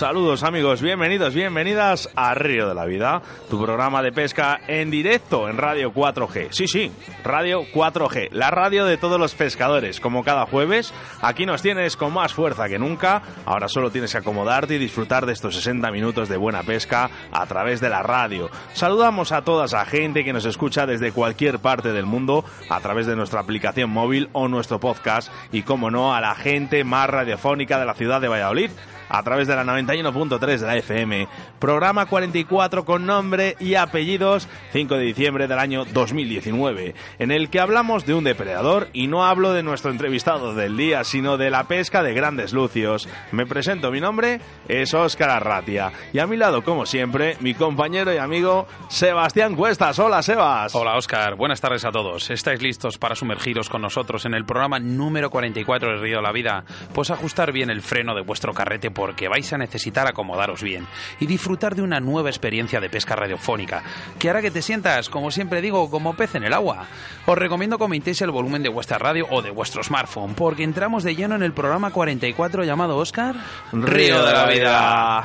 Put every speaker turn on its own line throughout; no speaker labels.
Saludos amigos, bienvenidos, bienvenidas a Río de la Vida, tu programa de pesca en directo en Radio 4G. Sí, sí, Radio 4G, la radio de todos los pescadores. Como cada jueves, aquí nos tienes con más fuerza que nunca. Ahora solo tienes que acomodarte y disfrutar de estos 60 minutos de buena pesca a través de la radio. Saludamos a toda esa gente que nos escucha desde cualquier parte del mundo a través de nuestra aplicación móvil o nuestro podcast y, como no, a la gente más radiofónica de la ciudad de Valladolid a través de la 91.3 de la FM. Programa 44 con nombre y apellidos 5 de diciembre del año 2019, en el que hablamos de un depredador y no hablo de nuestro entrevistado del día, sino de la pesca de grandes lucios. Me presento, mi nombre es Óscar Arratia y a mi lado, como siempre, mi compañero y amigo Sebastián Cuestas. Hola, Sebas.
Hola, Óscar. Buenas tardes a todos. ¿Estáis listos para sumergiros con nosotros en el programa número 44 del Río de la Vida? Pues ajustar bien el freno de vuestro carrete porque vais a necesitar acomodaros bien y disfrutar de una nueva experiencia de pesca radiofónica, que hará que te sientas, como siempre digo, como pez en el agua. Os recomiendo que aumentéis el volumen de vuestra radio o de vuestro smartphone, porque entramos de lleno en el programa 44 llamado Oscar
Río de la Vida.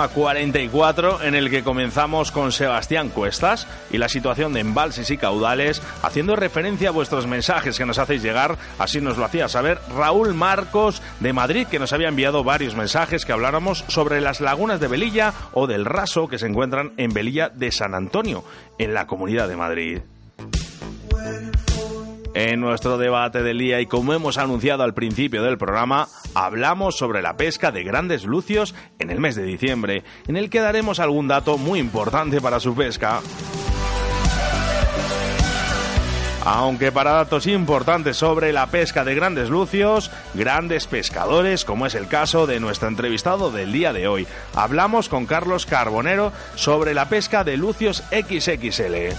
programa 44 en el que comenzamos con Sebastián Cuestas y la situación de embalses y caudales, haciendo referencia a vuestros mensajes que nos hacéis llegar, así nos lo hacía saber Raúl Marcos de Madrid, que nos había enviado varios mensajes que habláramos sobre las lagunas de Velilla o del Raso que se encuentran en Velilla de San Antonio, en la Comunidad de Madrid. En nuestro debate del día y como hemos anunciado al principio del programa, hablamos sobre la pesca de grandes lucios en el mes de diciembre, en el que daremos algún dato muy importante para su pesca. Aunque para datos importantes sobre la pesca de grandes lucios, grandes pescadores, como es el caso de nuestro entrevistado del día de hoy, hablamos con Carlos Carbonero sobre la pesca de lucios XXL.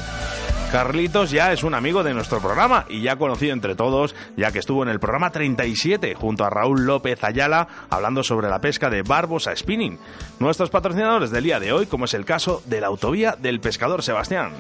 Carlitos ya es un amigo de nuestro programa y ya conocido entre todos, ya que estuvo en el programa 37 junto a Raúl López Ayala hablando sobre la pesca de barbos a spinning. Nuestros patrocinadores del día de hoy, como es el caso de la autovía del pescador Sebastián.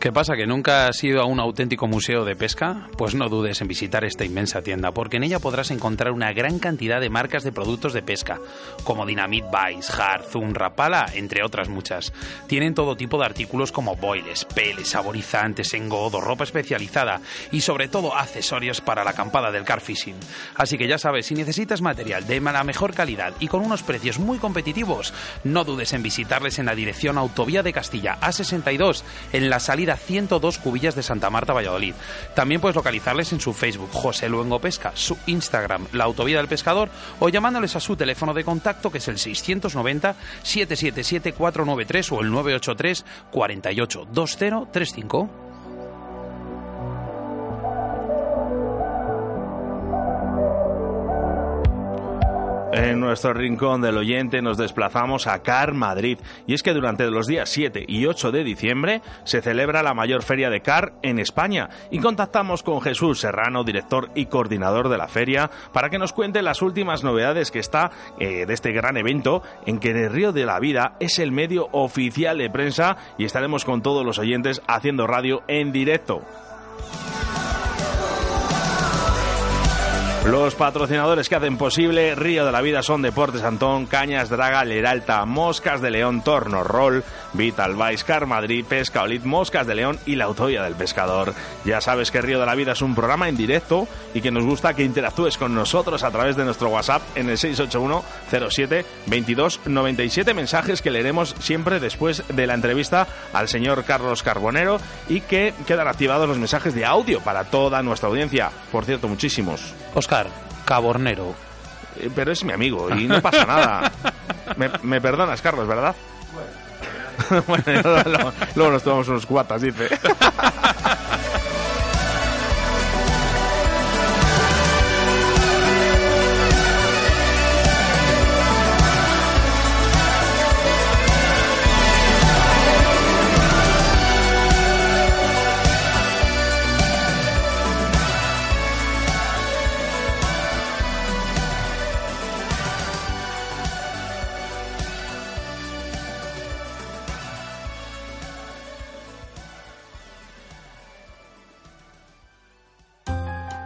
¿Qué pasa? ¿Que nunca has ido a un auténtico museo de pesca? Pues no dudes en visitar esta inmensa tienda, porque en ella podrás encontrar una gran cantidad de marcas de productos de pesca, como Dynamite Vice, Hard, Zoom, Rapala, entre otras muchas. Tienen todo tipo de artículos como boiles, peles, saborizantes, engodo, ropa especializada y sobre todo accesorios para la acampada del car fishing. Así que ya sabes, si necesitas material de la mejor calidad y con unos precios muy competitivos, no dudes en visitarles en la dirección Autovía de Castilla A62, en la salida 102 Cubillas de Santa Marta, Valladolid. También puedes localizarles en su Facebook, José Luengo Pesca, su Instagram, La Autovía del Pescador, o llamándoles a su teléfono de contacto, que es el 690-777-493 o el 983 48 2035.
En nuestro rincón del oyente nos desplazamos a CAR Madrid y es que durante los días 7 y 8 de diciembre se celebra la mayor feria de CAR en España y contactamos con Jesús Serrano, director y coordinador de la feria, para que nos cuente las últimas novedades que está eh, de este gran evento en que el Río de la Vida es el medio oficial de prensa y estaremos con todos los oyentes haciendo radio en directo. Los patrocinadores que hacen posible Río de la Vida son Deportes Antón, Cañas Draga, Leralta, Moscas de León, Torno Roll, Vital Vice, Car Madrid, Pesca Olit, Moscas de León y la Autovía del Pescador. Ya sabes que Río de la Vida es un programa en directo y que nos gusta que interactúes con nosotros a través de nuestro WhatsApp en el 681 07 22 97 mensajes que leeremos siempre después de la entrevista al señor Carlos Carbonero y que quedan activados los mensajes de audio para toda nuestra audiencia. Por cierto, muchísimos.
Oscar, Cabornero.
Eh, Pero es mi amigo y no pasa nada. Me, me perdonas, Carlos, ¿verdad? Bueno, luego, luego nos tomamos unos cuatas, dice.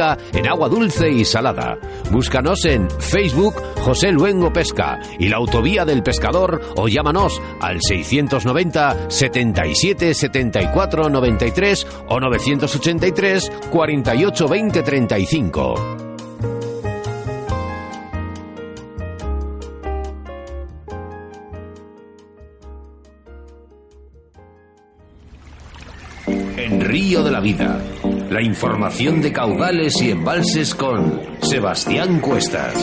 en agua dulce y salada. Búscanos en Facebook José Luengo Pesca y la Autovía del Pescador o llámanos al 690 77 74 93 o 983 48 20 35. En Río de la Vida, la información de caudales y embalses con Sebastián Cuestas.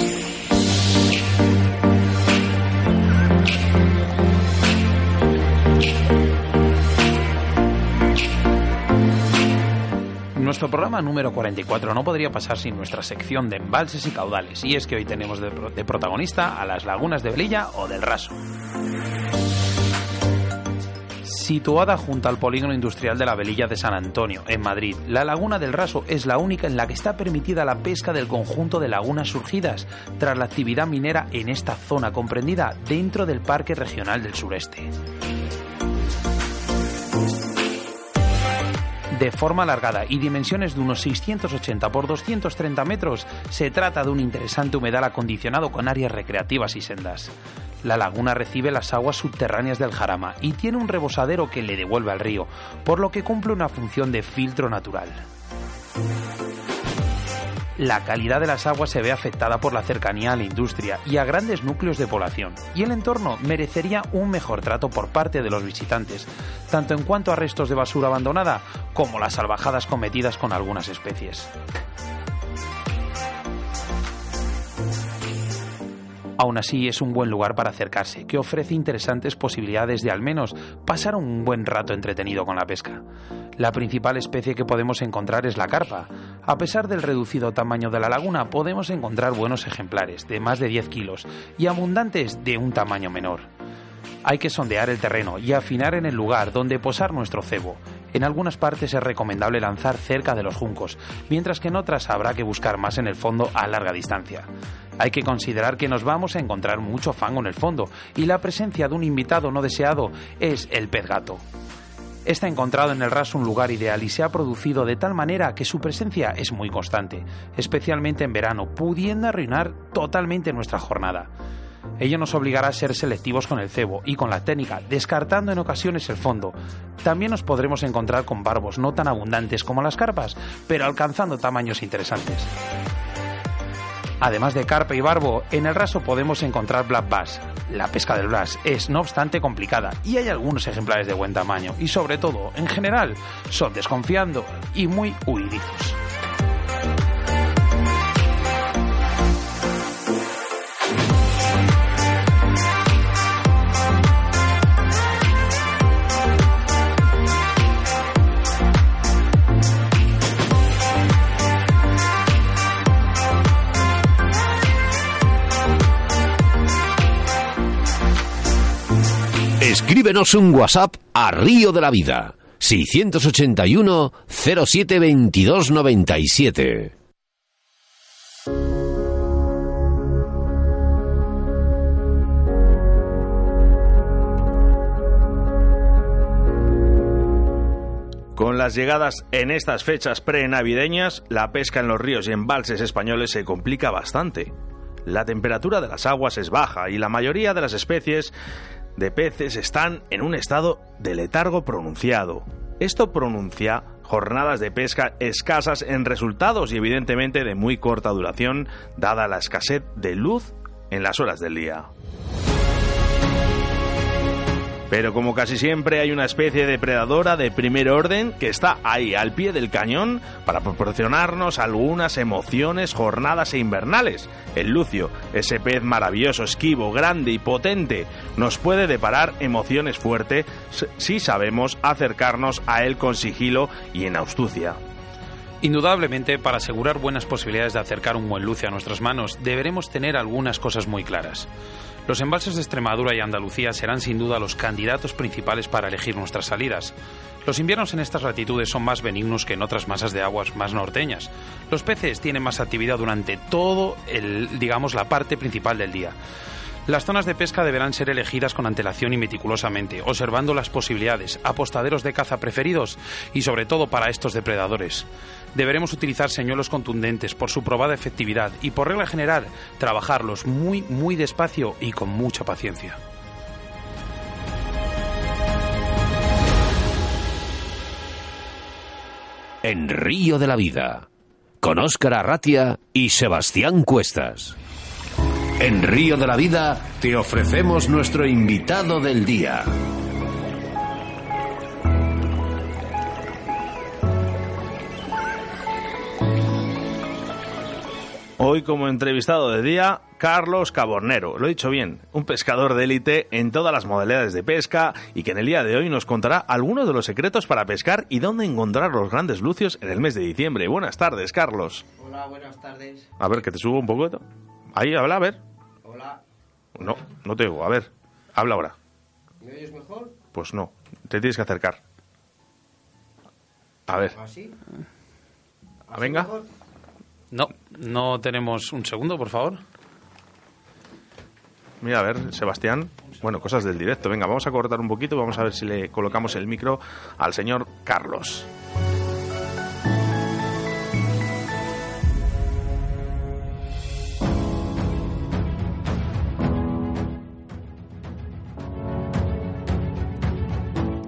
Nuestro programa número 44 no podría pasar sin nuestra sección de embalses y caudales, y es que hoy tenemos de, pro- de protagonista a las lagunas de Velilla o del Raso. Situada junto al polígono industrial de la Velilla de San Antonio, en Madrid, la Laguna del Raso es la única en la que está permitida la pesca del conjunto de lagunas surgidas tras la actividad minera en esta zona comprendida dentro del Parque Regional del Sureste. de forma alargada y dimensiones de unos 680 por 230 metros, se trata de un interesante humedal acondicionado con áreas recreativas y sendas. La laguna recibe las aguas subterráneas del Jarama y tiene un rebosadero que le devuelve al río, por lo que cumple una función de filtro natural. La calidad de las aguas se ve afectada por la cercanía a la industria y a grandes núcleos de población, y el entorno merecería un mejor trato por parte de los visitantes, tanto en cuanto a restos de basura abandonada como las salvajadas cometidas con algunas especies. Aún así es un buen lugar para acercarse, que ofrece interesantes posibilidades de al menos pasar un buen rato entretenido con la pesca. La principal especie que podemos encontrar es la carpa. A pesar del reducido tamaño de la laguna, podemos encontrar buenos ejemplares de más de 10 kilos y abundantes de un tamaño menor. Hay que sondear el terreno y afinar en el lugar donde posar nuestro cebo. En algunas partes es recomendable lanzar cerca de los juncos, mientras que en otras habrá que buscar más en el fondo a larga distancia. Hay que considerar que nos vamos a encontrar mucho fango en el fondo y la presencia de un invitado no deseado es el pez gato. Está encontrado en el raso un lugar ideal y se ha producido de tal manera que su presencia es muy constante, especialmente en verano, pudiendo arruinar totalmente nuestra jornada. Ello nos obligará a ser selectivos con el cebo y con la técnica, descartando en ocasiones el fondo. También nos podremos encontrar con barbos no tan abundantes como las carpas, pero alcanzando tamaños interesantes. Además de carpe y barbo, en el raso podemos encontrar black bass. La pesca del bass es, no obstante, complicada y hay algunos ejemplares de buen tamaño y sobre todo, en general, son desconfiando y muy huidizos.
Escríbenos un WhatsApp a Río de la Vida. 681 07 22 97.
Con las llegadas en estas fechas pre-navideñas, la pesca en los ríos y embalses españoles se complica bastante. La temperatura de las aguas es baja y la mayoría de las especies de peces están en un estado de letargo pronunciado. Esto pronuncia jornadas de pesca escasas en resultados y evidentemente de muy corta duración, dada la escasez de luz en las horas del día. Pero como casi siempre hay una especie de depredadora de primer orden que está ahí al pie del cañón para proporcionarnos algunas emociones jornadas e invernales. El lucio, ese pez maravilloso, esquivo, grande y potente, nos puede deparar emociones fuertes si sabemos acercarnos a él con sigilo y en astucia.
Indudablemente, para asegurar buenas posibilidades de acercar un buen lucio a nuestras manos, deberemos tener algunas cosas muy claras. Los embalses de Extremadura y Andalucía serán sin duda los candidatos principales para elegir nuestras salidas. Los inviernos en estas latitudes son más benignos que en otras masas de aguas más norteñas. Los peces tienen más actividad durante todo el, digamos, la parte principal del día. Las zonas de pesca deberán ser elegidas con antelación y meticulosamente, observando las posibilidades, apostaderos de caza preferidos y sobre todo para estos depredadores. Deberemos utilizar señuelos contundentes por su probada efectividad y por regla general trabajarlos muy muy despacio y con mucha paciencia.
En Río de la Vida, con Óscar Arratia y Sebastián Cuestas. En Río de la Vida te ofrecemos nuestro invitado del día.
Hoy como entrevistado de día, Carlos Cabornero, lo he dicho bien, un pescador de élite en todas las modalidades de pesca y que en el día de hoy nos contará algunos de los secretos para pescar y dónde encontrar los grandes lucios en el mes de diciembre. Buenas tardes, Carlos.
Hola, buenas tardes.
A ver, que te subo un poco. Ahí, habla, a ver.
Hola.
No, no te oigo. A ver, habla ahora.
¿Me oyes mejor?
Pues no, te tienes que acercar. A ver,
¿Así?
Ah, venga.
mejor?
No, no tenemos un segundo, por favor.
Mira, a ver, Sebastián. Bueno, cosas del directo. Venga, vamos a cortar un poquito. Vamos a ver si le colocamos el micro al señor Carlos.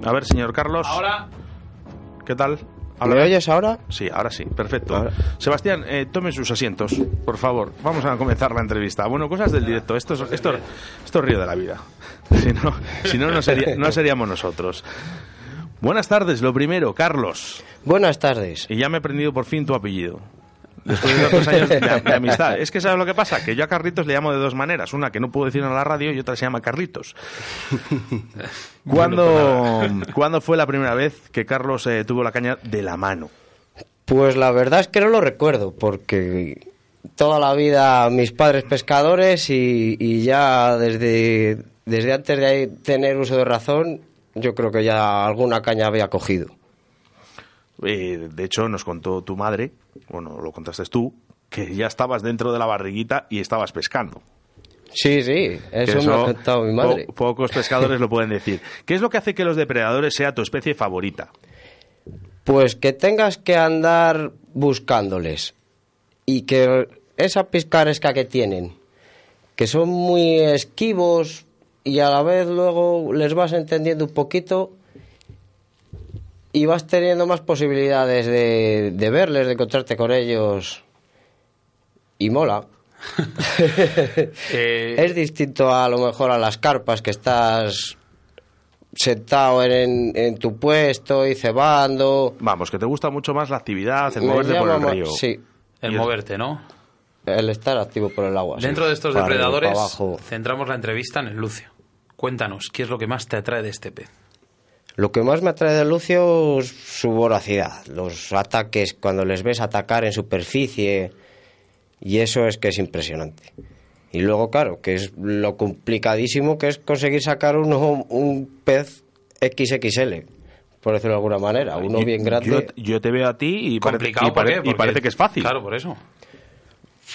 A ver, señor Carlos.
Ahora.
¿Qué tal?
¿Me oyes ahora?
Sí, ahora sí, perfecto.
Ahora.
Sebastián, eh, tome sus asientos, por favor. Vamos a comenzar la entrevista. Bueno, cosas del directo. Esto es, esto, esto es río de la vida. Si no, si no, no, sería- no seríamos nosotros. Buenas tardes, lo primero, Carlos.
Buenas tardes.
Y ya me he aprendido por fin tu apellido. Después de tantos años de, de amistad. Es que ¿sabes lo que pasa? Que yo a Carlitos le llamo de dos maneras. Una que no puedo decir en la radio y otra se llama Carlitos. ¿Cuándo, ¿cuándo fue la primera vez que Carlos eh, tuvo la caña de la mano?
Pues la verdad es que no lo recuerdo, porque toda la vida mis padres pescadores y, y ya desde, desde antes de tener uso de razón, yo creo que ya alguna caña había cogido.
Eh, de hecho, nos contó tu madre, bueno, lo contaste tú, que ya estabas dentro de la barriguita y estabas pescando.
Sí, sí, eso, me ha contado mi madre.
po- pocos pescadores lo pueden decir. ¿Qué es lo que hace que los depredadores sea tu especie favorita?
Pues que tengas que andar buscándoles y que esa piscaresca que tienen, que son muy esquivos y a la vez luego les vas entendiendo un poquito y vas teniendo más posibilidades de, de verles, de encontrarte con ellos y mola.
Eh,
Es distinto a lo mejor a las carpas que estás sentado en, en tu puesto y cebando.
Vamos, que te gusta mucho más la actividad, el
Me
moverte por el río.
Sí,
el moverte, ¿no?
el estar activo por el agua. sí.
Dentro de estos
Para
depredadores,
para
centramos la entrevista en el lucio. Cuéntanos, ¿qué es lo que más te atrae de este pez?
Lo que más me atrae de Lucio es su voracidad, los ataques, cuando les ves atacar en superficie, y eso es que es impresionante. Y luego, claro, que es lo complicadísimo que es conseguir sacar uno, un pez XXL, por decirlo de alguna manera, uno
Yo-
bien grande.
Yo, yo te veo a ti y, parece,
Complicado,
y,
¿por
y parece que es fácil.
Claro, por eso.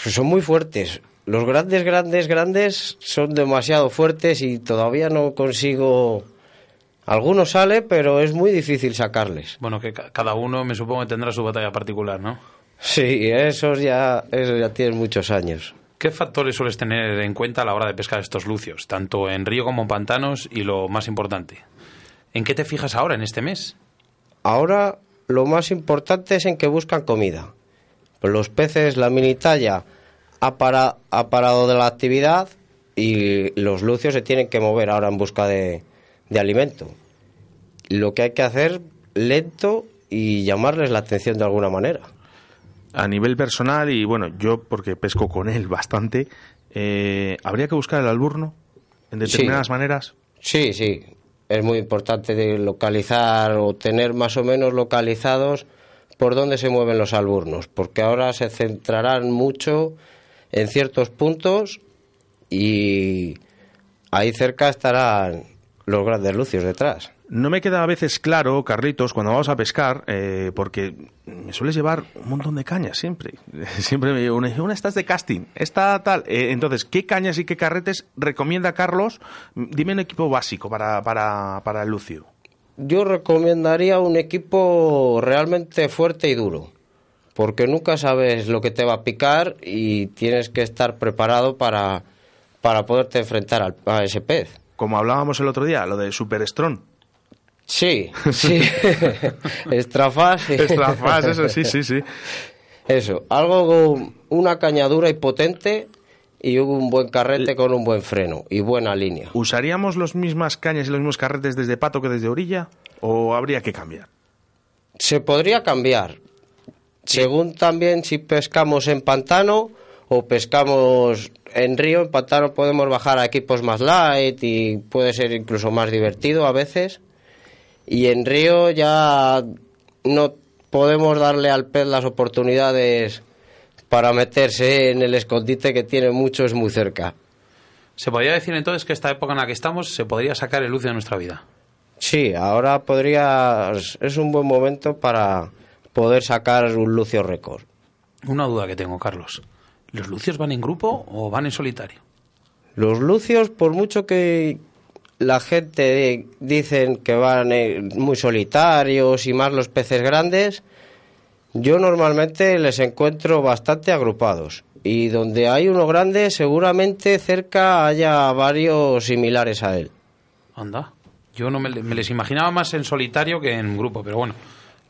Pues son muy fuertes. Los grandes, grandes, grandes son demasiado fuertes y todavía no consigo... Algunos sale, pero es muy difícil sacarles.
Bueno, que ca- cada uno me supongo que tendrá su batalla particular, ¿no?
Sí, esos ya, esos ya tienen muchos años.
¿Qué factores sueles tener en cuenta a la hora de pescar estos lucios, tanto en río como en pantanos y lo más importante? ¿En qué te fijas ahora en este mes?
Ahora lo más importante es en que buscan comida. Los peces, la mini talla ha, para- ha parado de la actividad y los lucios se tienen que mover ahora en busca de, de alimento. Lo que hay que hacer lento y llamarles la atención de alguna manera.
A nivel personal, y bueno, yo porque pesco con él bastante, eh, ¿habría que buscar el alburno en determinadas
Sí.
maneras?
Sí, sí. Es muy importante de localizar o tener más o menos localizados por dónde se mueven los alburnos, porque ahora se centrarán mucho en ciertos puntos y ahí cerca estarán los grandes lucios detrás.
No me queda a veces claro, Carlitos, cuando vamos a pescar, eh, porque me sueles llevar un montón de cañas siempre. Siempre me digo, una, una esta es de casting, esta tal. Eh, entonces, ¿qué cañas y qué carretes recomienda Carlos? Dime un equipo básico para, para, para el Lucio.
Yo recomendaría un equipo realmente fuerte y duro, porque nunca sabes lo que te va a picar y tienes que estar preparado para, para poderte enfrentar al- a ese pez.
Como hablábamos el otro día, lo de Super Strong.
Sí, sí. Estrafas. y-
Estrafas, eso sí, sí, sí.
Eso, algo con una cañadura y potente y un buen carrete con un buen freno y buena línea.
¿Usaríamos las mismas cañas y los mismos carretes desde pato que desde orilla? ¿O habría que cambiar?
Se podría cambiar, según también si pescamos en pantano o pescamos en río. En pantano podemos bajar a equipos más light y puede ser incluso más divertido a veces. Y en río ya no podemos darle al pez las oportunidades para meterse en el escondite que tiene muchos muy cerca.
Se podría decir entonces que esta época en la que estamos se podría sacar el lucio de nuestra vida.
Sí, ahora podría es un buen momento para poder sacar un lucio récord.
Una duda que tengo, Carlos. ¿Los lucios van en grupo o van en solitario?
Los lucios, por mucho que la gente dicen que van eh, muy solitarios y más los peces grandes, yo normalmente les encuentro bastante agrupados. Y donde hay uno grande, seguramente cerca haya varios similares a él.
Anda. Yo no me, me les imaginaba más en solitario que en grupo, pero bueno,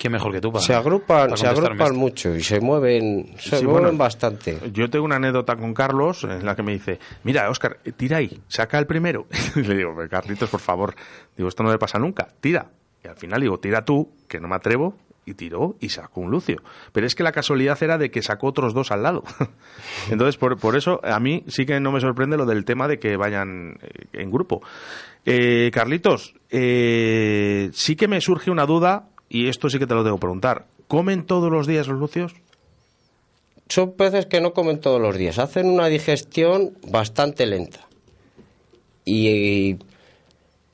¿quién mejor que tú para
se agrupan,
para
se agrupan
esto?
mucho y se mueven, se
Sí,
mueven
bueno,
bastante.
Yo tengo una anécdota con Carlos en la que me dice, mira, Oscar, tira ahí, saca el primero. Y le digo, "Pero, Carlitos, por favor, digo, esto no me pasa nunca, tira. Y al final digo, tira tú, que no me atrevo, y tiró y sacó un Lucio. Pero es que la casualidad era de que sacó otros dos al lado. Entonces, por, por eso, a mí sí que no me sorprende lo del tema de que vayan eh, en grupo. Eh, Carlitos, eh, sí que me surge una duda, y esto sí que te lo debo preguntar. ¿Comen todos los días los Lucios?
son peces que no comen todos los días, hacen una digestión bastante lenta. Y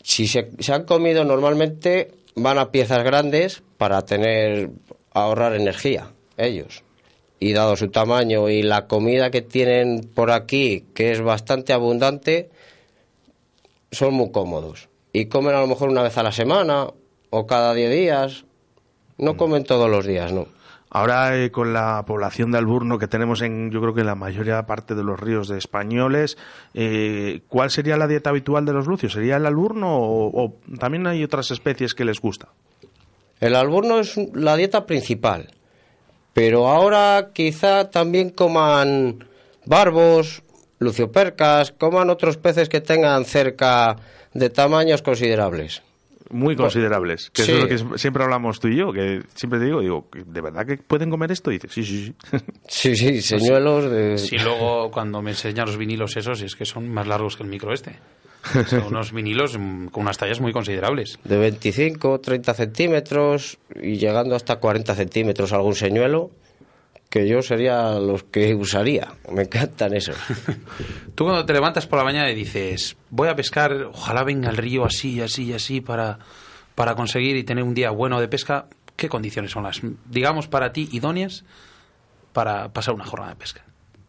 si se, se han comido normalmente van a piezas grandes para tener ahorrar energía ellos. Y dado su tamaño y la comida que tienen por aquí, que es bastante abundante, son muy cómodos. Y comen a lo mejor una vez a la semana o cada 10 días. No comen todos los días, no.
Ahora eh, con la población de alburno que tenemos en, yo creo que en la mayoría parte de los ríos de españoles, eh, ¿cuál sería la dieta habitual de los lucios? ¿Sería el alburno o, o también hay otras especies que les gusta?
El alburno es la dieta principal, pero ahora quizá también coman barbos, luciopercas, coman otros peces que tengan cerca de tamaños considerables.
Muy considerables. Que
Sí.
eso es lo que siempre hablamos tú y yo, que siempre te digo, digo, ¿de verdad que pueden comer esto? Y dices, sí, sí, sí.
Sí, sí, señuelos de...
Si luego cuando me enseñan los vinilos esos, es que son más largos que el micro este. Son unos vinilos mm, con unas tallas muy considerables.
de 25, 30 centímetros y llegando hasta 40 centímetros algún señuelo, que yo sería los que usaría. Me encantan esos.
Tú cuando te levantas por la mañana y dices, voy a pescar, ojalá venga el río así, así, así, para, para conseguir y tener un día bueno de pesca, ¿qué condiciones son las, digamos, para ti idóneas para pasar una jornada de pesca?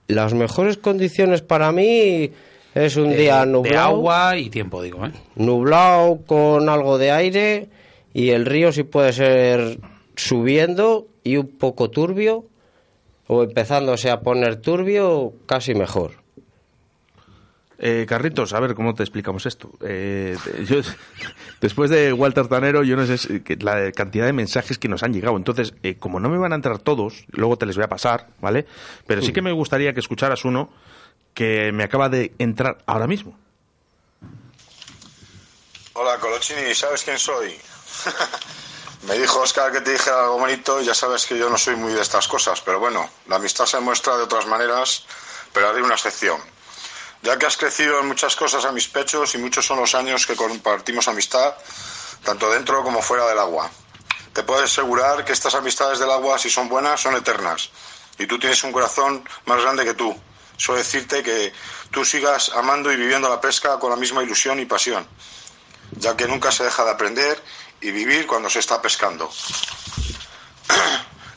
Las mejores condiciones para mí es un
De-
día
De
nublado,
agua y tiempo, digo, ¿eh?
nublado con algo de aire y el río si puede ser subiendo y un poco turbio o empezándose a poner turbio, casi mejor.
Eh, Carritos, a ver, ¿cómo te explicamos esto? Eh, yo- después de Walter Tanero, yo no sé si- que la cantidad de mensajes que nos han llegado. Entonces, eh, como no me van a entrar todos, luego te les voy a pasar, ¿vale? Pero sí que me gustaría que escucharas uno que me acaba de entrar ahora mismo.
Hola, Colochini, ¿sabes quién soy? Me dijo Oscar que te dije algo bonito ya sabes que yo no soy muy de estas cosas, pero bueno, la amistad se muestra de otras maneras, pero haré una excepción. Ya que has crecido en muchas cosas a mis pechos y muchos son los años que compartimos amistad, tanto dentro como fuera del agua. Te puedo asegurar que estas amistades del agua, si son buenas, son eternas. Y tú tienes un corazón más grande que tú. Solo decirte que tú sigas amando y viviendo la pesca con la misma ilusión y pasión ya que nunca se deja de aprender y vivir cuando se está pescando.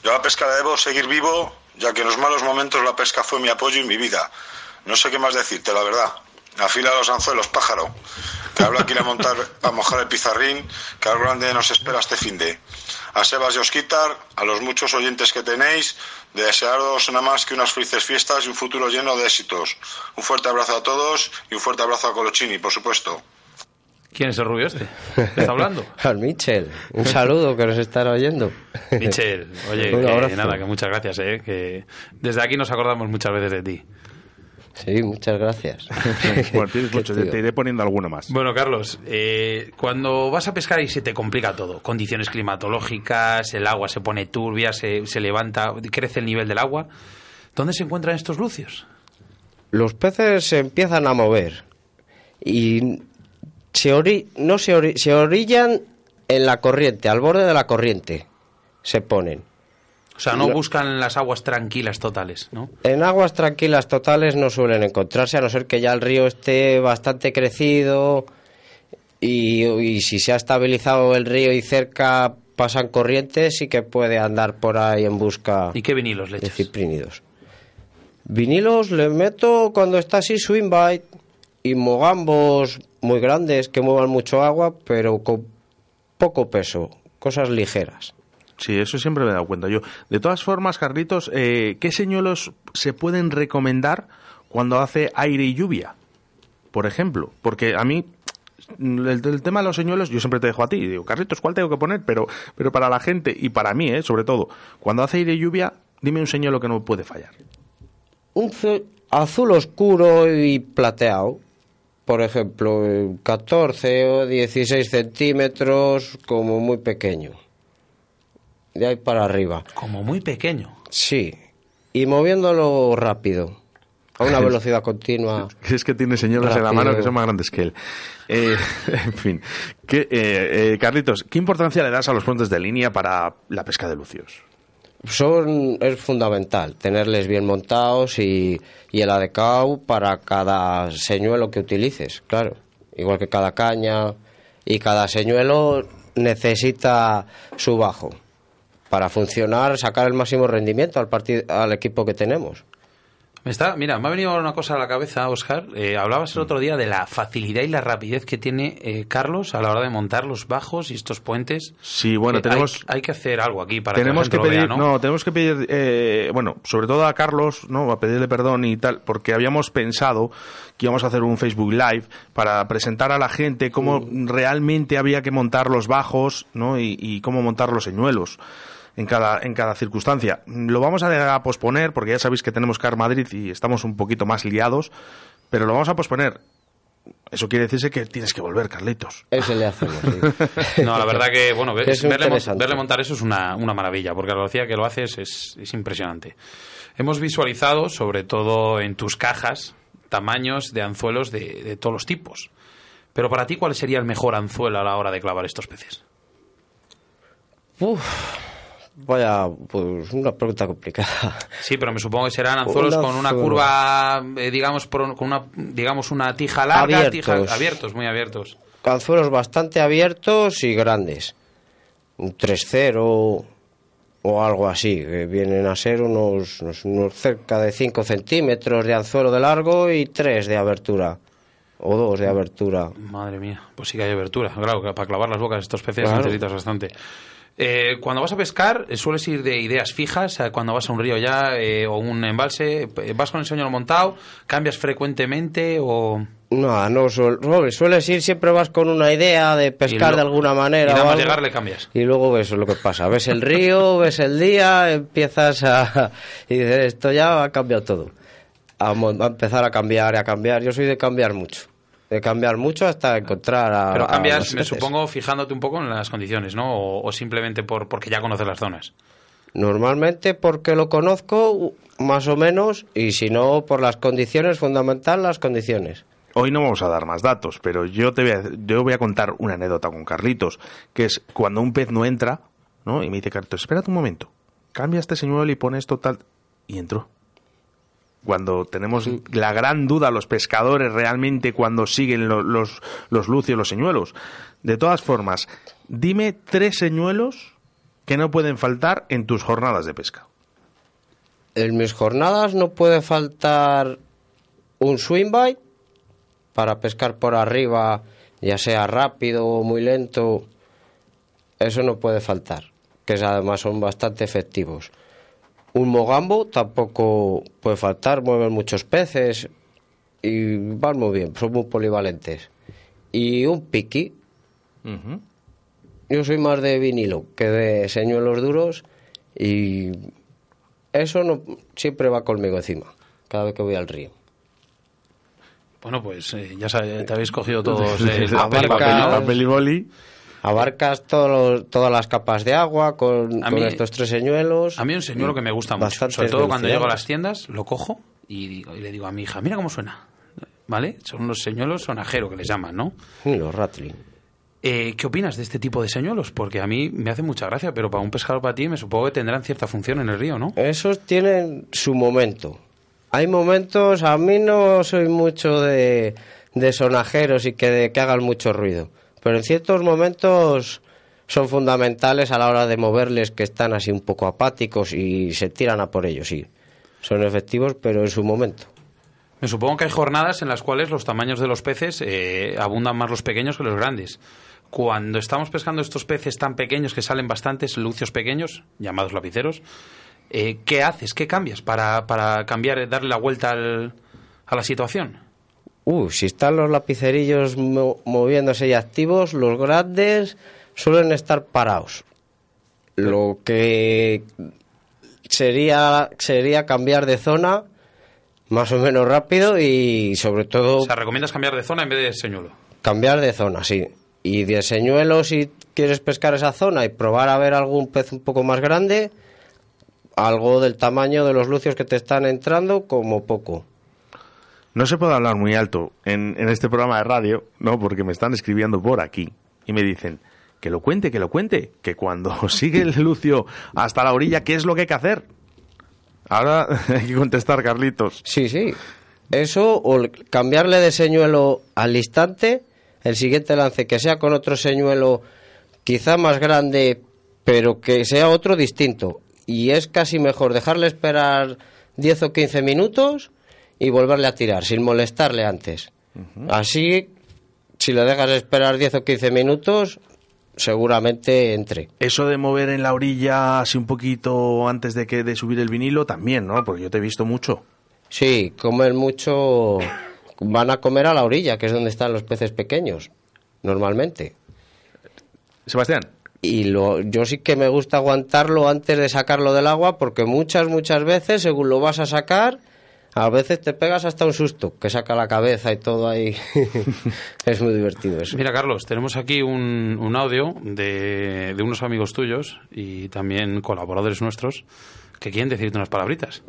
Yo a la pesca la debo seguir vivo, ya que en los malos momentos la pesca fue mi apoyo y mi vida. No sé qué más decirte, la verdad. Afila los anzuelos, pájaro. Que habla quiere montar a mojar el pizarrín, que algo grande nos espera este fin de. A Sebas y Osquitar, a los muchos oyentes que tenéis, de desearos nada más que unas felices fiestas y un futuro lleno de éxitos. Un fuerte abrazo a todos y un fuerte abrazo a Colochini, por supuesto.
¿Quién es el rubio este? ¿Qué está hablando?
Al Michel, un saludo que nos están oyendo.
Michel, oye,
Un
que
abrazo.
nada, que muchas gracias, ¿eh? Que desde aquí nos acordamos muchas veces de ti.
Sí, muchas gracias.
Bueno, tienes mucho, te, te iré poniendo alguno más.
Bueno, Carlos, eh, cuando vas a pescar y se te complica todo, condiciones climatológicas, el agua se pone turbia, se, se levanta, crece el nivel del agua, ¿dónde se encuentran estos lucios?
Los peces se empiezan a mover y se ori- no se, ori- se orillan en la corriente, al borde de la corriente se ponen.
O sea, no
No.
buscan las aguas tranquilas totales, ¿no?
En aguas tranquilas totales no suelen encontrarse, a no ser que ya el río esté bastante crecido y, y si se ha estabilizado el río y cerca pasan corrientes, sí que puede andar por ahí en busca
¿Y qué vinilos le
de
echas?
ciprínidos. Vinilos le meto cuando está así swing bite y mogambos muy grandes que muevan mucho agua, pero con poco peso, cosas ligeras.
Sí, eso siempre me he dado cuenta yo. De todas formas, Carlitos, eh, ¿qué señuelos se pueden recomendar cuando hace aire y lluvia? Por ejemplo, porque a mí el, el tema de los señuelos yo siempre te dejo a ti. Digo, Carlitos, ¿cuál tengo que poner? Pero, pero para la gente y para mí, eh, sobre todo, cuando hace aire y lluvia, dime un señuelo que no puede fallar.
Un azul oscuro y plateado, por ejemplo, eh, 14 o 16 centímetros, como muy pequeño. De ahí para arriba.
Como muy pequeño.
Sí, y moviéndolo rápido, a una velocidad continua.
Es que tiene señuelos en la mano que son más grandes que él. Eh, en fin. ¿Qué, eh, eh, Carlitos, ¿qué importancia le das a los puentes de línea para la pesca de lucios?
Son, es fundamental tenerles bien montados y, y el adecuado para cada señuelo que utilices, claro. Igual que cada caña y cada señuelo necesita su bajo para funcionar, sacar el máximo rendimiento al, al equipo que tenemos.
Me está, mira, me ha venido una cosa a la cabeza, Oscar. Eh, hablabas el otro día de la facilidad y la rapidez que tiene eh, Carlos a la hora de montar los bajos y estos puentes.
Sí, bueno,
Eh,
tenemos...
Hay, hay que hacer algo aquí para
tenemos
que,
que
la gente
pedir,
vea, ¿no?
no, tenemos que pedir, eh, bueno, sobre todo a Carlos, ¿no? A pedirle perdón y tal, porque habíamos pensado que íbamos a hacer un Facebook Live para presentar a la gente cómo realmente había que montar los bajos, ¿no? Y, y cómo montar los señuelos. En cada, en cada circunstancia. Lo vamos a, posponer porque ya sabéis que tenemos Car Madrid y estamos un poquito más liados, pero lo vamos a posponer. Eso quiere decirse que tienes que volver, Carlitos.
Eso le hacemos.
no, la verdad que, bueno, verle, montar eso es una, una, maravilla, porque la velocidad que lo haces es, es impresionante. Hemos visualizado, sobre todo en tus cajas, tamaños de anzuelos de, de todos los tipos. Pero para ti, ¿cuál sería el mejor anzuelo a la hora de clavar estos peces?
Uf, vaya, pues una pregunta complicada.
Sí, pero me supongo que serán anzuelos con una curva, eh, digamos, con una, digamos, una tija larga, abiertos. abiertos, muy abiertos.
Anzuelos bastante abiertos y grandes. Un 3-0 o algo así, que vienen a ser unos, unos, cerca de 5 centímetros de anzuelo de largo y 3 de abertura o dos de abertura.
Madre mía, pues sí que hay abertura. Claro, para clavar las bocas de estos peces necesitas bastante. Eh, cuando vas a pescar, eh, ¿sueles ir de ideas fijas? Eh, cuando vas a un río ya o un embalse, ¿vas con el señor montado? ¿Cambias frecuentemente o...?
No, no, sueles ir, siempre vas con una idea de pescar de alguna manera.
Y nada más llegar le cambias.
Y luego ves lo que pasa. Ves el río, ves el día, empiezas a... y dices, esto ya ha cambiado todo. A, a empezar a cambiar y a cambiar. Yo soy de cambiar mucho de cambiar mucho hasta encontrar a.
Pero cambias, me supongo, fijándote un poco en las condiciones, ¿no? O, simplemente por, porque ya conoces las zonas.
Normalmente porque lo conozco, más o menos, y si no, por las condiciones, fundamental las condiciones.
Hoy no vamos a dar más datos, pero yo te voy a, yo voy a contar una anécdota con Carlitos, que es cuando un pez no entra, ¿no? Y me dice Carlitos, espérate un momento, cambia este señuelo y pones total... Y entró cuando tenemos la gran duda los pescadores realmente cuando siguen los, los lucios, los señuelos. De todas formas, dime tres señuelos que no pueden faltar en tus jornadas de pesca.
En mis jornadas no puede faltar un swing bite para pescar por arriba, ya sea rápido o muy lento. Eso no puede faltar, que además son bastante efectivos. Un mogambo tampoco puede faltar, mueven muchos peces y van muy bien, son muy polivalentes. Y un piqui. Yo soy más de vinilo que de señuelos duros y eso no siempre va conmigo encima, cada vez que voy al río.
Bueno, pues eh, ya sabes, te habéis cogido todos el
papel, y boli
abarcas todas las capas de agua con, estos tres señuelos.
A mí un señuelo que me gusta mucho, sobre todo cuando llego a las tiendas, lo cojo y, le digo a mi hija, mira cómo suena. ¿Vale? Son unos señuelos sonajero que les llaman, ¿no?
los rattling.
Eh, ¿Qué opinas de este tipo de señuelos? Porque a mí me hace mucha gracia, pero para un pescador para ti me supongo que tendrán cierta función en el río, ¿no?
Esos tienen su momento. Hay momentos, a mí no soy mucho de, de sonajeros y que, que hagan mucho ruido pero en ciertos momentos son fundamentales a la hora de moverles que están así un poco apáticos y se tiran a por ellos, sí. Son efectivos, pero en su momento.
Me supongo que hay jornadas en las cuales los tamaños de los peces eh, abundan más los pequeños que los grandes. Cuando estamos pescando estos peces tan pequeños que salen bastantes, lucios pequeños, llamados lapiceros, eh, ¿qué haces? ¿Qué cambias para, para cambiar, darle la vuelta a la situación?
Uh, si están los lapicerillos moviéndose y activos, los grandes suelen estar parados. Lo que sería, sería cambiar de zona más o menos rápido y sobre todo...
O sea, ¿recomiendas cambiar de zona en vez de señuelo?
Cambiar de zona, sí. Y de señuelo, si quieres pescar esa zona y probar a ver algún pez un poco más grande, algo del tamaño de los lucios que te están entrando, como poco.
No se puede hablar muy alto en, este programa de radio, ¿no? Porque me están escribiendo por aquí y me dicen que lo cuente, que lo cuente, que cuando sigue el Lucio hasta la orilla, ¿qué es lo que hay que hacer? Ahora hay que contestar, Carlitos.
Sí, sí. Eso, o cambiarle de señuelo al instante, el siguiente lance que sea con otro señuelo quizá más grande, pero que sea otro distinto. Y es casi mejor dejarle esperar 10 o 15 minutos y volverle a tirar sin molestarle antes. Así, si le dejas esperar 10 o 15 minutos, seguramente entre.
Eso de mover en la orilla así un poquito antes de que de subir el vinilo también, ¿no? Porque yo te he visto mucho.
Sí, comen mucho. Van a comer a la orilla, que es donde están los peces pequeños, normalmente.
Sebastián,
y lo, yo sí que me gusta aguantarlo antes de sacarlo del agua porque muchas, muchas veces, según lo vas a sacar, a veces te pegas hasta un susto, que saca la cabeza y todo ahí. es muy divertido eso.
Mira, Carlos, tenemos aquí un, un audio de, de unos amigos tuyos y también colaboradores nuestros que quieren decirte unas palabritas.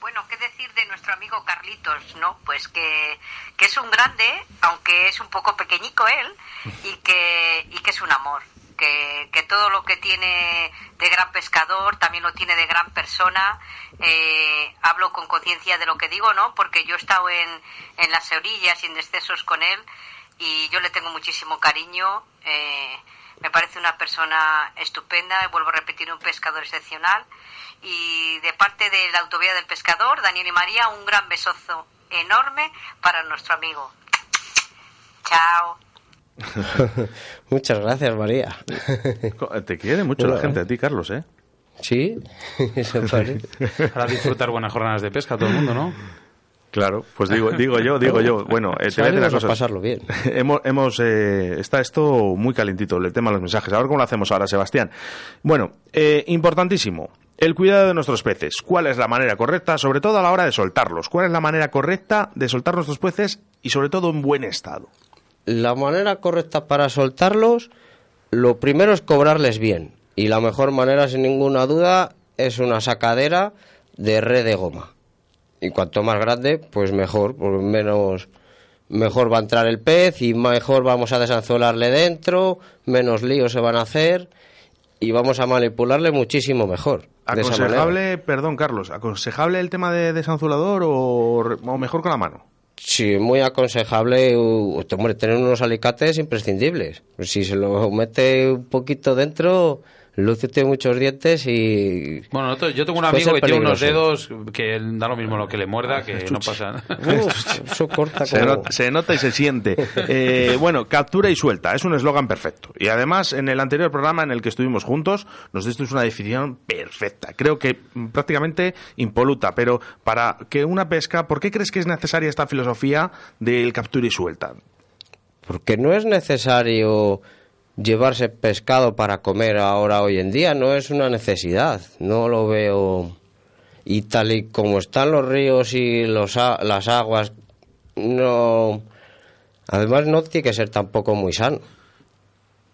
Bueno, ¿qué decir de nuestro amigo Carlitos, no? Pues que, que es un grande, aunque es un poco pequeñico él, y que, y que es un amor. Que, que todo lo que tiene de gran pescador también lo tiene de gran persona. Eh, hablo con conciencia de lo que digo, ¿no? Porque yo he estado en, en las orillas en excesos con él y yo le tengo muchísimo cariño. Eh, me parece una persona estupenda, vuelvo a repetir, un pescador excepcional. Y de parte de la Autovía del Pescador, Daniel y María, un gran besozo enorme para nuestro amigo. Chao.
Muchas gracias, María.
Te quiere mucho la gente a ti, Carlos, ¿eh?
Sí, eso parece.
Para disfrutar buenas jornadas de pesca todo el mundo, ¿no?
Claro, pues digo, digo yo, digo yo. Bueno, eh, te voy a decir una
Vamos a
cosa.
pasarlo bien.
hemos, hemos eh, está esto muy calentito, el tema de los mensajes. A ver cómo lo hacemos ahora, Sebastián. Bueno, eh, importantísimo. El cuidado de nuestros peces. ¿Cuál es la manera correcta, sobre todo a la hora de soltarlos? ¿Cuál es la manera correcta de soltar nuestros peces y sobre todo en buen estado?
La manera correcta para soltarlos, lo primero es cobrarles bien. Y la mejor manera, sin ninguna duda, es una sacadera de red de goma. Y cuanto más grande, pues mejor, por menos mejor va a entrar el pez y mejor vamos a desanzuelarle dentro, menos líos se van a hacer y vamos a manipularle muchísimo mejor.
¿Aconsejable, perdón, Carlos, aconsejable el tema de desanzulador o, o mejor con la mano?
Sí, muy aconsejable. tener unos alicates imprescindibles. Si se lo mete un poquito dentro, lúcete muchos dientes y...
Bueno, nosotros- yo tengo un amigo que tiene unos dedos que da lo mismo lo que le muerda, que no pasa.
Uf, eso corta
Se,
como...
nota, se nota y se siente. Eh, bueno, captura y suelta, es un eslogan perfecto. Y además, en el anterior programa en el que estuvimos juntos, nos diste una definición perfecta. Creo que mm, prácticamente impoluta, pero para que una pesca, ¿por qué crees que es necesaria esta filosofía del captura y suelta?
Porque no es necesario llevarse pescado para comer ahora hoy en día, no es una necesidad, no lo veo. Y tal y como están los ríos y los, a- las aguas, no. Además, no tiene que ser tampoco muy sano.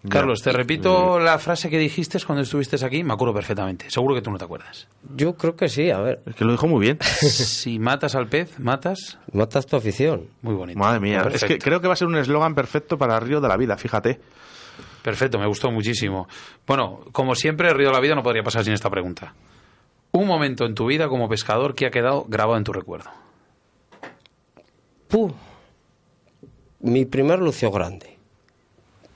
Carlos, te repito la frase que dijiste cuando estuviste aquí, me acuerdo perfectamente. Seguro que tú no te acuerdas.
Yo creo que sí, a ver,
Es que lo dijo muy bien.
Si matas al pez, matas.
matas tu afición.
Muy bonito.
Madre mía, es que creo que va a ser un eslogan perfecto para Río de la Vida, fíjate.
Perfecto, me gustó muchísimo. Bueno, como siempre, Río de la Vida no podría pasar sin esta pregunta. Un momento en tu vida como pescador que ha quedado grabado en tu recuerdo.
Puh. Mi primer lucio grande.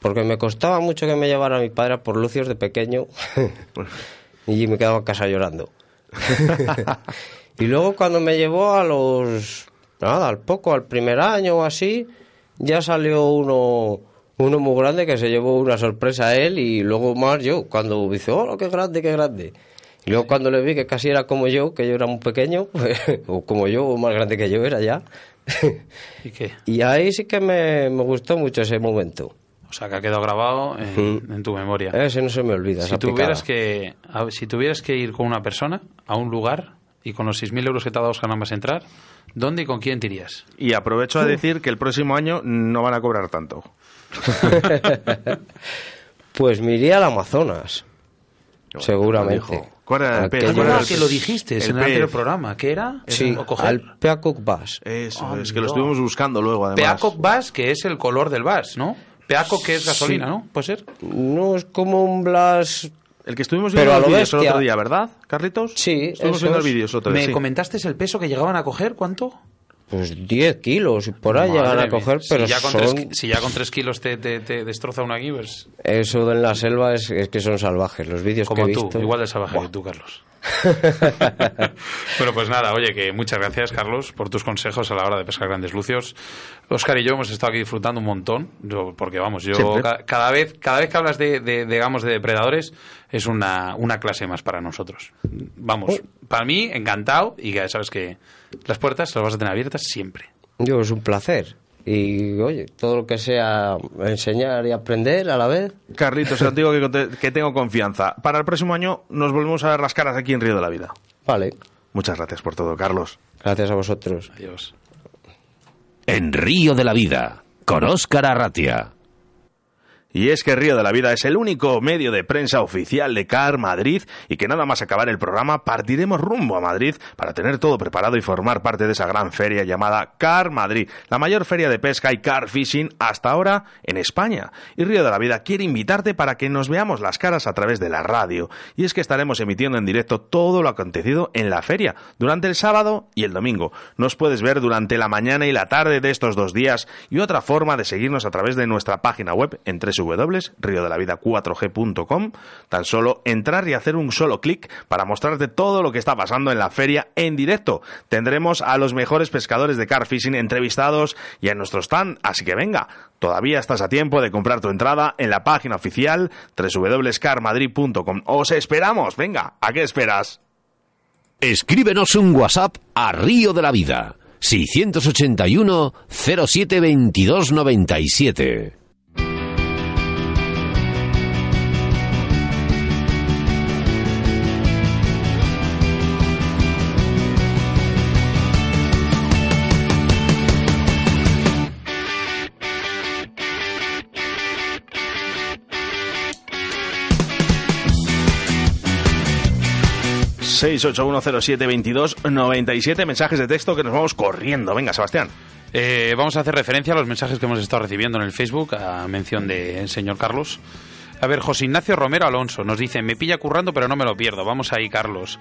Porque me costaba mucho que me llevara mi padre por lucios de pequeño y me quedaba en casa llorando. y luego cuando me llevó a los... Nada, al poco, al primer año o así, ya salió uno, uno muy grande que se llevó una sorpresa a él y luego más yo, cuando dice, oh, qué grande, qué grande. Y luego cuando le vi que casi era como yo, que yo era muy pequeño, pues, o como yo, o más grande que yo era ya.
¿Y qué?
y ahí sí que me, me gustó mucho ese momento.
O sea, que ha quedado grabado en, en tu memoria.
Ese no se me olvida.
Si
esa
tuvieras, que, a- si tuvieras que ir con una persona a un lugar y con los 6.000 euros que te ha dado más entrar, ¿dónde y con quién te irías?
Y aprovecho a decir que el próximo año no van a cobrar tanto.
Pues me iría al Amazonas. Seguramente.
dijo. ¿Cuál era el pez?
Aquello
¿Cuál era
Ah,
el
que lo dijiste
El
en el anterior programa. ¿Qué era?
Sí, al Peacock Bass.
Eso, es que lo estuvimos buscando luego, además.
Peacock Bass, que es el color del Bass, ¿no? Peacock que es gasolina, ¿no? ¿Puede ser?
No es como un Blas...
El que estuvimos
Pero
viendo
a
los
lo
vídeos el otro día, ¿verdad, Carlitos?
Sí,
Estuvimos viendo
es.
vídeos el otro día,
¿Me
sí.
comentaste el peso que llegaban a coger? ¿Cuánto?
Pues 10 kilos y por ahí llegan a coger,
mía.
pero
si ya, con
son...
tres, si ya con tres kilos te, te- te destroza una pues
Eso de en la selva es, es que son salvajes. Los vídeos que
como
he
tú,
visto...
igual de salvaje que tú, Carlos. bueno, pues nada, oye, que muchas gracias, Carlos, por tus consejos a la hora de pescar grandes lucios. Oscar y yo hemos estado aquí disfrutando un montón, yo- porque vamos, yo ca- cada vez, cada vez que hablas de, de, digamos, de depredadores, es una, una clase más para nosotros. Vamos, para mí, encantado, y ya sabes que las puertas las vas a tener abiertas siempre.
Yo, es un placer. y oye, todo lo que sea enseñar y aprender a la vez.
Carlitos, os digo que, te- que tengo confianza. Para el próximo año nos volvemos a ver las caras aquí en Río de la Vida.
Vale,
Muchas gracias por todo, Carlos.
gracias a vosotros.
Adiós.
En Río de la Vida, con Óscar Arratia.
Y es que Río de la Vida es el único medio de prensa oficial de CAR Madrid y que nada más acabar el programa partiremos rumbo a Madrid para tener todo preparado y formar parte de esa gran feria llamada CAR Madrid, la mayor feria de pesca y car fishing hasta ahora en España. Y Río de la Vida quiere invitarte para que nos veamos las caras a través de la radio. Y es que estaremos emitiendo en directo todo lo acontecido en la feria durante el sábado y el domingo. Nos puedes ver durante la mañana y la tarde de estos dos días y otra forma de seguirnos a través de nuestra página web en www.riodelavida4g.com. Tan solo entrar y hacer un solo clic para mostrarte todo lo que está pasando en la feria en directo. Tendremos a los mejores pescadores de car fishing entrevistados y en nuestro stand, así que venga, todavía estás a tiempo de comprar tu entrada en la página oficial www.carmadrid.com. Os esperamos, venga, ¿a qué esperas?
Escríbenos un WhatsApp a Río de la Vida. 681 07 22 97.
Siete mensajes de texto que nos vamos corriendo. Venga, Sebastián.
Eh, vamos a hacer referencia a los mensajes que hemos estado recibiendo en el Facebook a mención del señor Carlos. A ver, José Ignacio Romero Alonso nos dice, me pilla currando pero no me lo pierdo. Vamos ahí, Carlos.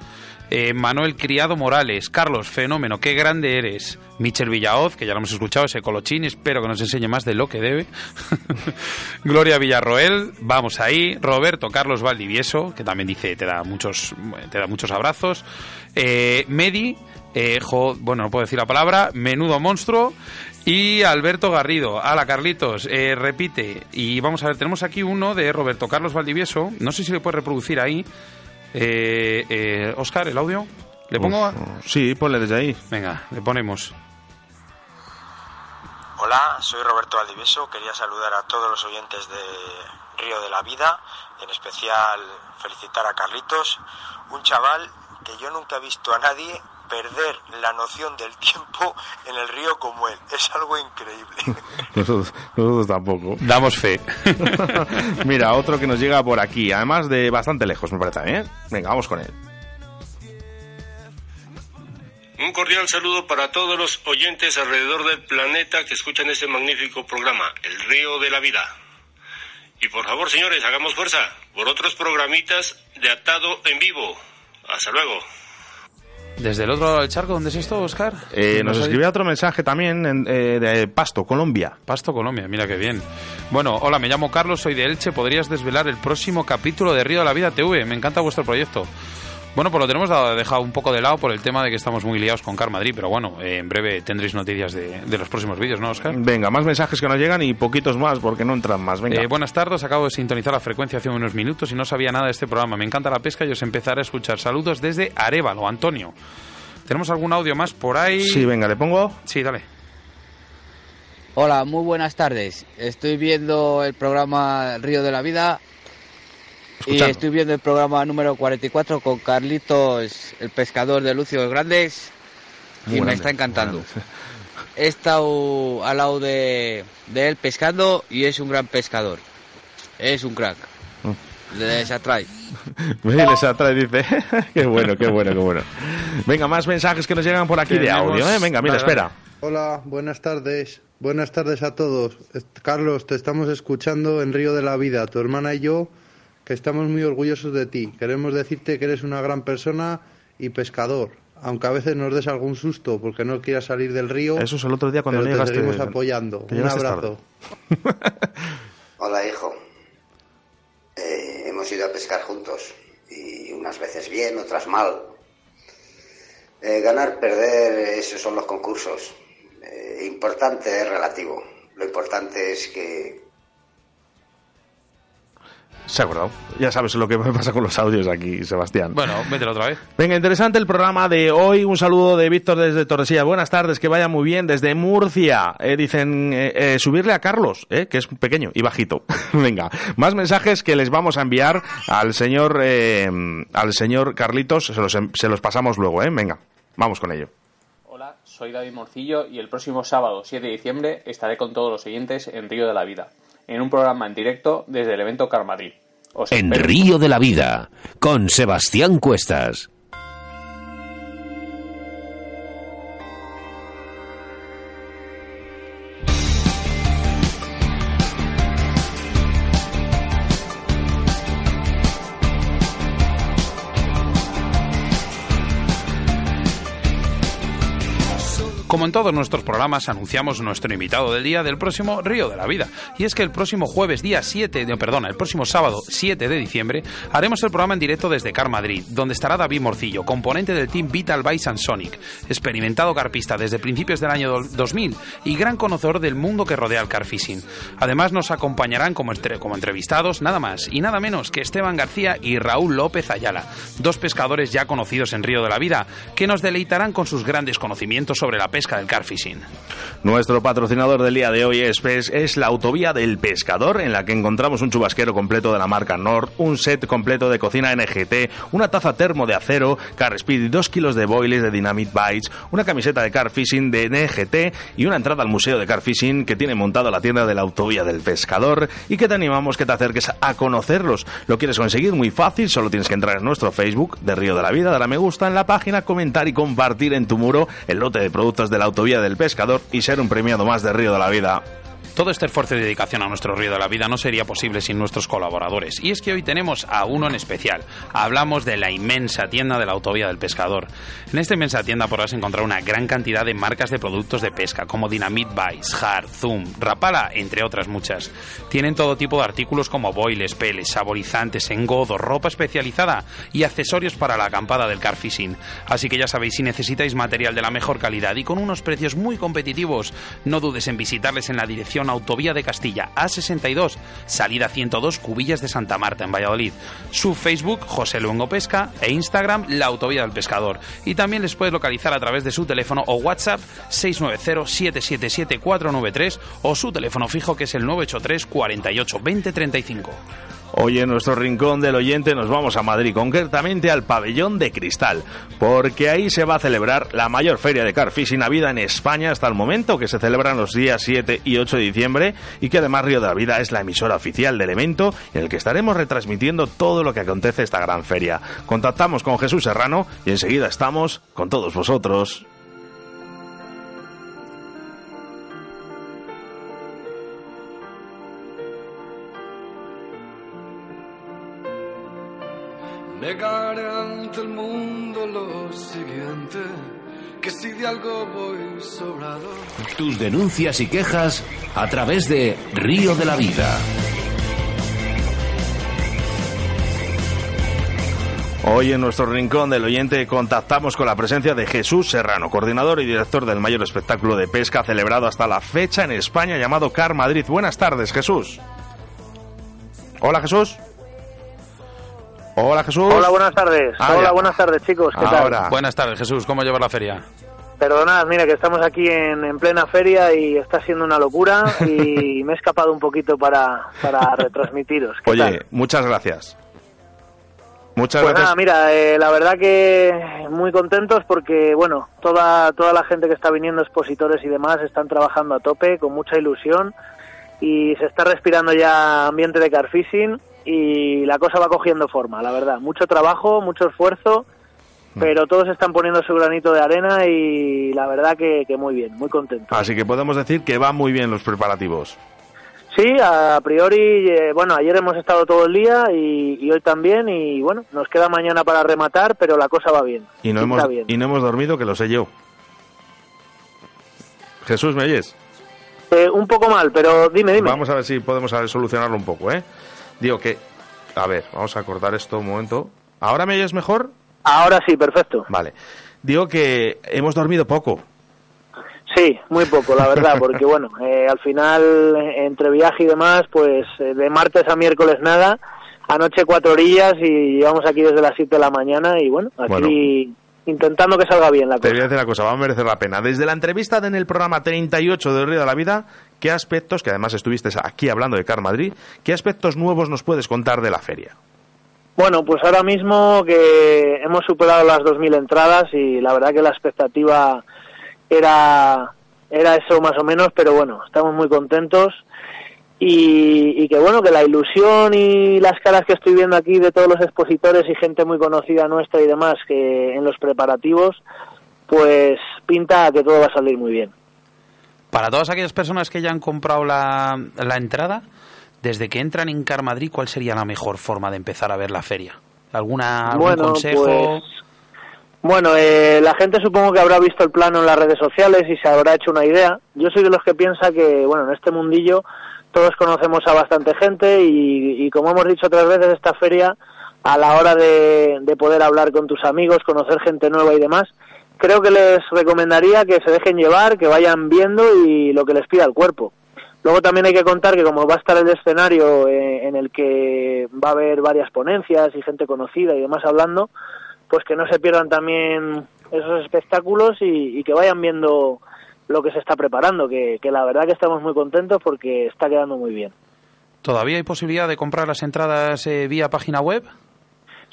Eh, Manuel Criado Morales, Carlos, fenómeno, qué grande eres. Michel Villaoz, que ya lo hemos escuchado, ese colochín, espero que nos enseñe más de lo que debe. Gloria Villarroel, vamos ahí. Roberto Carlos Valdivieso, que también dice, te da muchos, te da muchos abrazos. Eh, Medi, eh, jo- bueno, no puedo decir la palabra, menudo monstruo. Y Alberto Garrido, ala Carlitos, eh, repite. Y vamos a ver, tenemos aquí uno de Roberto Carlos Valdivieso. No sé si le puedes reproducir ahí. Eh, eh, Oscar, el audio. ¿Le pongo? a-
Sí, ponle desde ahí.
Venga, le ponemos.
Hola, soy Roberto Valdivieso. Quería saludar a todos los oyentes de Río de la Vida, en especial felicitar a Carlitos, un chaval que yo nunca he visto a nadie perder la noción del tiempo en el río como él. Es algo increíble.
Nosotros, nosotros tampoco.
Damos fe.
Mira, otro que nos llega por aquí, además de bastante lejos, me parece, ¿eh? Venga, vamos con él.
Un cordial saludo para todos los oyentes alrededor del planeta que escuchan este magnífico programa, El Río de la Vida. Y por favor, señores, hagamos fuerza por otros programitas de Atado en Vivo. Hasta luego.
Desde el otro lado del charco, ¿dónde es esto, Oscar?
Eh, nos escribía otro mensaje también en- eh, de Pasto, Colombia.
Pasto, Colombia, mira qué bien. Bueno, hola, me llamo Carlos, soy de Elche. ¿Podrías desvelar el próximo capítulo de Río de la Vida TV? Me encanta vuestro proyecto. Bueno, pues lo tenemos dado- dejado un poco de lado por el tema de que estamos muy liados con Car Madrid, pero bueno, eh, en breve tendréis noticias de, de los próximos vídeos, ¿no, Oscar?
Venga, más mensajes que nos llegan y poquitos más porque no entran más. Venga.
Eh, buenas tardes, acabo de sintonizar la frecuencia hace unos minutos y no sabía nada de este programa. Me encanta la pesca y os empezaré a escuchar. Saludos desde Arevalo, Antonio. ¿Tenemos algún audio más por ahí?
Sí, venga, le pongo.
Sí, dale.
Hola, muy buenas tardes. Estoy viendo el programa Río de la Vida y estoy viendo el programa número 44 con Carlitos, el pescador de Lucio Grandes,
Muy
y me está encantando. He estado al lado de, de él pescando y es un gran pescador. Es un crack.
Mm.
Les atrae.
Les atrae, dice. qué bueno, qué bueno, qué bueno. Venga, más mensajes que nos llegan por aquí de audio, ¿eh? Venga, mira, espera.
Hola, buenas tardes. Buenas tardes a todos. Carlos, te estamos escuchando en Río de la Vida, tu hermana y yo, que estamos muy orgullosos de ti. Queremos decirte que eres una gran persona y pescador, aunque a veces nos des algún susto porque no quieras salir del río.
Eso es el otro día cuando
pero te
llegaste.
seguimos apoyando. Un abrazo.
Hola, hijo. Eh, hemos ido a pescar juntos y unas veces bien, otras mal. Eh, ganar, perder, esos son los concursos. Eh, importante es relativo. Lo importante es que
Se ha acordado. Ya sabes lo que me pasa con los audios aquí, Sebastián.
Bueno, mételo otra vez.
Venga, interesante el programa de hoy. Un saludo de Víctor desde Torresilla. Buenas tardes, que vaya muy bien. Desde Murcia. Eh, dicen eh, eh, subirle a Carlos, eh, que es pequeño y bajito. Venga, más mensajes que les vamos a enviar al señor, eh, al señor Carlitos. Se los, se los pasamos luego, ¿eh? Venga, vamos con ello.
Hola, soy David Morcillo y el próximo sábado 7 de diciembre estaré con todos los oyentes en Río de la Vida, en un programa en directo desde el evento Car
En. Río de la Vida, con Sebastián Cuestas.
Como en todos nuestros programas, anunciamos nuestro invitado del día del próximo Río de la Vida. Y es que el próximo jueves, día 7, de, perdona, el próximo sábado 7 de diciembre, haremos el programa en directo desde Car Madrid, donde estará David Morcillo, componente del team Vital and Sonic, experimentado carpista desde principios del año do- 2000 y gran conocedor del mundo que rodea el car fishing. Además, nos acompañarán como, entre- como entrevistados nada más y nada menos que Esteban García y Raúl López Ayala, dos pescadores ya conocidos en Río de la Vida, que nos deleitarán con sus grandes conocimientos sobre la pesca del car fishing.
Nuestro patrocinador del día de hoy es, Pes- es la Autovía del Pescador, en la que encontramos un chubasquero completo de la marca Nord, un set completo de cocina NGT, una taza termo de acero, Car Speed, dos kilos de boilies de Dynamite Bites, una camiseta de Car Fishing de NGT y una entrada al Museo de Car Fishing que tiene montado la tienda de la Autovía del Pescador y que te animamos que te acerques a conocerlos. ¿Lo quieres conseguir? Muy fácil, solo tienes que entrar en nuestro Facebook de Río de la Vida, dar a me gusta en la página, comentar y compartir en tu muro el lote de productos de la Autovía del Pescador y ser un premiado más de Río de la Vida.
Todo este esfuerzo y dedicación a nuestro Río de la Vida no sería posible sin nuestros colaboradores. Y es que hoy tenemos a uno en especial. Hablamos de la inmensa tienda de la Autovía del Pescador. En esta inmensa tienda podrás encontrar una gran cantidad de marcas de productos de pesca, como Dynamite Vice, Hard, Zoom, Rapala, entre otras muchas. Tienen todo tipo de artículos como boiles, peles, saborizantes, engodo, ropa especializada y accesorios para la acampada del car fishing. Así que ya sabéis, si necesitáis material de la mejor calidad y con unos precios muy competitivos, no dudes en visitarles en la dirección Autovía de Castilla A62, salida 102 Cubillas de Santa Marta en Valladolid. Su Facebook José Luengo Pesca e Instagram La Autovía del Pescador. Y también les puedes localizar a través de su teléfono o WhatsApp 690-777-493 o su teléfono fijo que es el 983 48 20 35.
Hoy en nuestro rincón del oyente nos vamos a Madrid, concretamente al pabellón de cristal, porque ahí se va a celebrar la mayor feria de car fishing habida en España hasta el momento, que se celebran los días 7 y 8 de diciembre y que además Río de la Vida es la emisora oficial del evento en el que estaremos retransmitiendo todo lo que acontece esta gran feria. Contactamos con Jesús Serrano y enseguida estamos con todos vosotros.
Negaré ante el mundo lo siguiente, que si de algo voy sobrado.
Tus denuncias y quejas a través de Río de la Vida.
Hoy en nuestro rincón del oyente contactamos con la presencia de Jesús Serrano, coordinador y director del mayor espectáculo de pesca celebrado hasta la fecha en España llamado Car Madrid. Buenas tardes, Jesús. Hola, Jesús. Hola, Jesús.
Hola, buenas tardes.
Ah,
Hola,
ya.
buenas tardes, chicos. ¿Qué
Ahora.
tal?
Buenas tardes, Jesús. ¿Cómo llevas la feria?
Perdonad, mira que estamos aquí en, en plena feria y está siendo una locura y me he escapado un poquito para, para retransmitiros. ¿Qué
Oye,
tal?
muchas gracias. Muchas
Pues
gracias.
nada, mira, eh, la verdad que muy contentos porque, bueno, toda, toda la gente que está viniendo, expositores y demás, están trabajando a tope, con mucha ilusión y se está respirando ya ambiente de car fishing y la cosa va cogiendo forma, la verdad. Mucho trabajo, mucho esfuerzo,
Mm.
pero todos están poniendo su granito de arena y la verdad que, que muy bien, muy contento.
Así que podemos decir que van muy bien los preparativos.
Sí, a priori, eh, bueno, ayer hemos estado todo el día y, y hoy también y bueno, nos queda mañana para rematar, pero la cosa va bien.
Y no, hemos,
bien.
y no hemos dormido, que lo sé yo. Jesús, ¿me oyes?
Eh, un poco mal, pero dime, dime.
Vamos a ver si podemos solucionarlo un poco, ¿eh? Digo que... A ver, vamos a cortar esto un momento. ¿Ahora me oyes mejor?
Ahora sí, perfecto.
Vale. Digo que hemos dormido poco.
Sí, muy poco, la verdad, porque bueno, eh, al final, entre viaje y demás, pues eh, de martes a miércoles nada, anoche cuatro orillas y llevamos aquí desde las 7 de la mañana y bueno, aquí intentando que salga bien la
Te
cosa.
voy a decir una cosa, va a merecer la pena. Desde la entrevista en el programa 38 de Río de la Vida, ¿qué aspectos, que además estuviste aquí hablando de Car Madrid, qué aspectos nuevos nos puedes contar de la feria?
Bueno, pues ahora mismo que hemos superado las 2.000 entradas y la verdad que la expectativa era, era eso más o menos, pero bueno, estamos muy contentos y, y que bueno, que la ilusión y las caras que estoy viendo aquí de todos los expositores y gente muy conocida nuestra y demás que en los preparativos, pues pinta que todo va a salir muy bien.
Para todas aquellas personas que ya han comprado la, la entrada, desde que entran en Car Madrid, ¿cuál sería la mejor forma de empezar a ver la feria? ¿Alguna, ¿Algún
Bueno,
consejo?
pues, Bueno, eh, la gente supongo que habrá visto el plano en las redes sociales y se habrá hecho una idea. Yo soy de los que piensa que, bueno, en este mundillo todos conocemos a bastante gente y, y como hemos dicho otras veces, esta feria, a la hora de, de poder hablar con tus amigos, conocer gente nueva y demás, creo que les recomendaría que se dejen llevar, que vayan viendo y lo que les pida el cuerpo. Luego también hay que contar que como va a estar el escenario eh, en el que va a haber varias ponencias y gente conocida y demás hablando, pues que no se pierdan también esos espectáculos y, y que vayan viendo lo que se está preparando, que, la verdad que estamos muy contentos porque está quedando muy bien.
¿Todavía hay posibilidad de comprar las entradas eh, vía página web?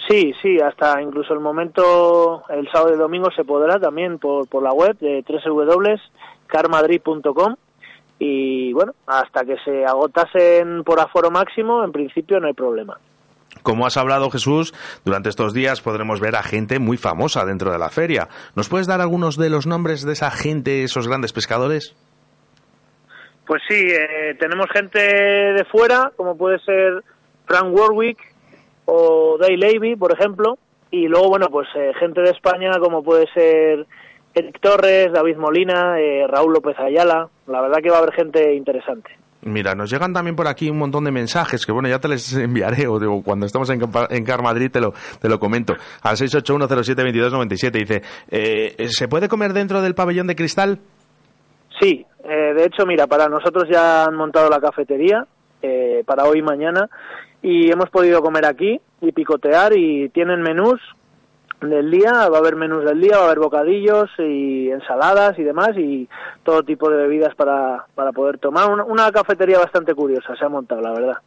Sí, sí, hasta incluso el momento, el sábado y el domingo se podrá también por, por la web de www.carmadrid.com y bueno, hasta que se agotasen por aforo máximo, en principio no hay problema.
Como has hablado, Jesús, durante estos días podremos ver a gente muy famosa dentro de la feria. ¿Nos puedes dar algunos de los nombres de esa gente, esos grandes pescadores?
Pues sí, eh, tenemos gente de fuera, como puede ser Frank Warwick o Dave Levy, por ejemplo, y luego, bueno, pues eh, gente de España, como puede ser Eric Torres, David Molina, eh, Raúl López Ayala. La verdad que va a haber gente interesante.
Mira, nos llegan también por aquí un montón de mensajes que, bueno, ya te les enviaré o digo, cuando estamos en, en Car Madrid te lo, te lo comento. Al 681072297 dice, eh, ¿se puede comer dentro del pabellón de cristal?
Sí, eh, de hecho, mira, para nosotros ya han montado la cafetería eh, para hoy y mañana y hemos podido comer aquí y picotear y tienen menús del día, va a haber menús del día, va a haber bocadillos y ensaladas y demás y todo tipo de bebidas para, para poder tomar. Una, una cafetería bastante curiosa se ha montado, la verdad.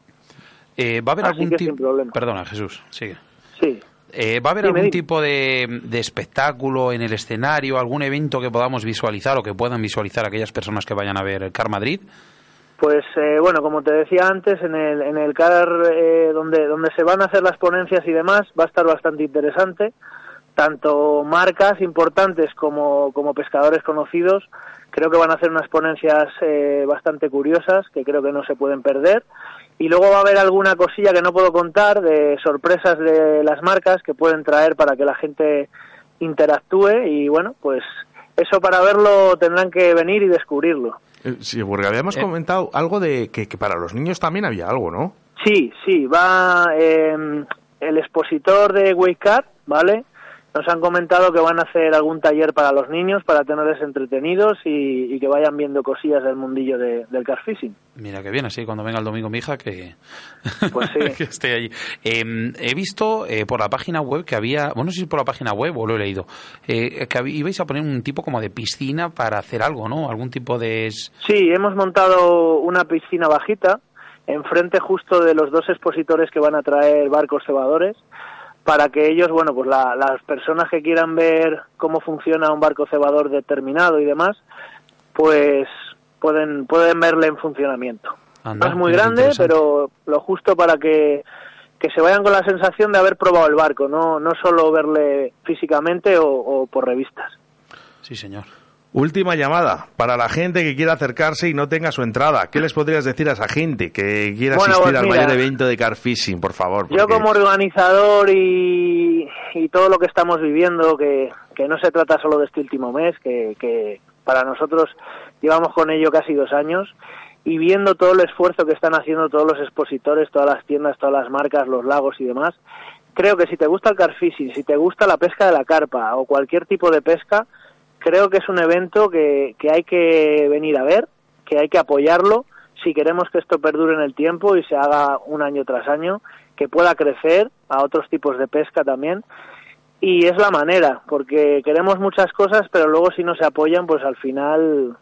Eh, ¿Va a haber
Así
algún tipo... Perdona, Jesús, sigue.
Sí.
Eh, ¿Va a haber algún tipo de, de espectáculo en el escenario, algún evento que podamos visualizar o que puedan visualizar aquellas personas que vayan a ver Car Madrid?
Pues eh, bueno, como te decía antes, en el, en el CAR eh, donde, donde se van a hacer las ponencias y demás va a estar bastante interesante. Tanto marcas importantes como, como pescadores conocidos creo que van a hacer unas ponencias eh, bastante curiosas que creo que no se pueden perder. Y luego va a haber alguna cosilla que no puedo contar de sorpresas de las marcas que pueden traer para que la gente interactúe y bueno, pues eso para verlo tendrán que venir y descubrirlo.
Eh, Sí, porque habíamos comentado algo de que, que para los niños también había algo, ¿no?
Sí, sí, va eh, el expositor de Waycar, ¿vale? Nos han comentado que van a hacer algún taller para los niños, para tenerles entretenidos y, y que vayan viendo cosillas del mundillo de- del car fishing.
Mira que bien, así cuando venga el domingo mi hija que,
Pues sí.
que esté allí. Eh, he visto eh, por la página web que había, bueno, no sé si por la página web o lo he leído, eh, que ibais a poner un tipo como de piscina para hacer algo, ¿no? Algún tipo de...
Sí, hemos montado una piscina bajita enfrente justo de los dos expositores que van a traer barcos cebadores para que ellos, bueno, pues la- las personas que quieran ver cómo funciona un barco cebador determinado y demás, pues pueden pueden verle en funcionamiento.
Anda,
no es muy grande, pero lo justo para que, que se vayan con la sensación de haber probado el barco, no, no solo verle físicamente o, o por revistas.
Sí, señor.
Última llamada para la gente que quiera acercarse y no tenga su entrada. ¿Qué les podrías decir a esa gente que quiera
Bueno,
asistir
pues
al
mira,
mayor evento de car fishing, por favor?
Yo como organizador y, y todo lo que estamos viviendo, que, que no se trata solo de este último mes, que, que para nosotros llevamos con ello casi dos años, y viendo todo el esfuerzo que están haciendo todos los expositores, todas las tiendas, todas las marcas, los lagos y demás, creo que si te gusta el car fishing, si te gusta la pesca de la carpa o cualquier tipo de pesca, creo que es un evento que, que hay que venir a ver, que hay que apoyarlo si queremos que esto perdure en el tiempo y se haga un año tras año, que pueda crecer a otros tipos de pesca también. Y es la manera, porque queremos muchas cosas, pero luego si no se apoyan, pues al final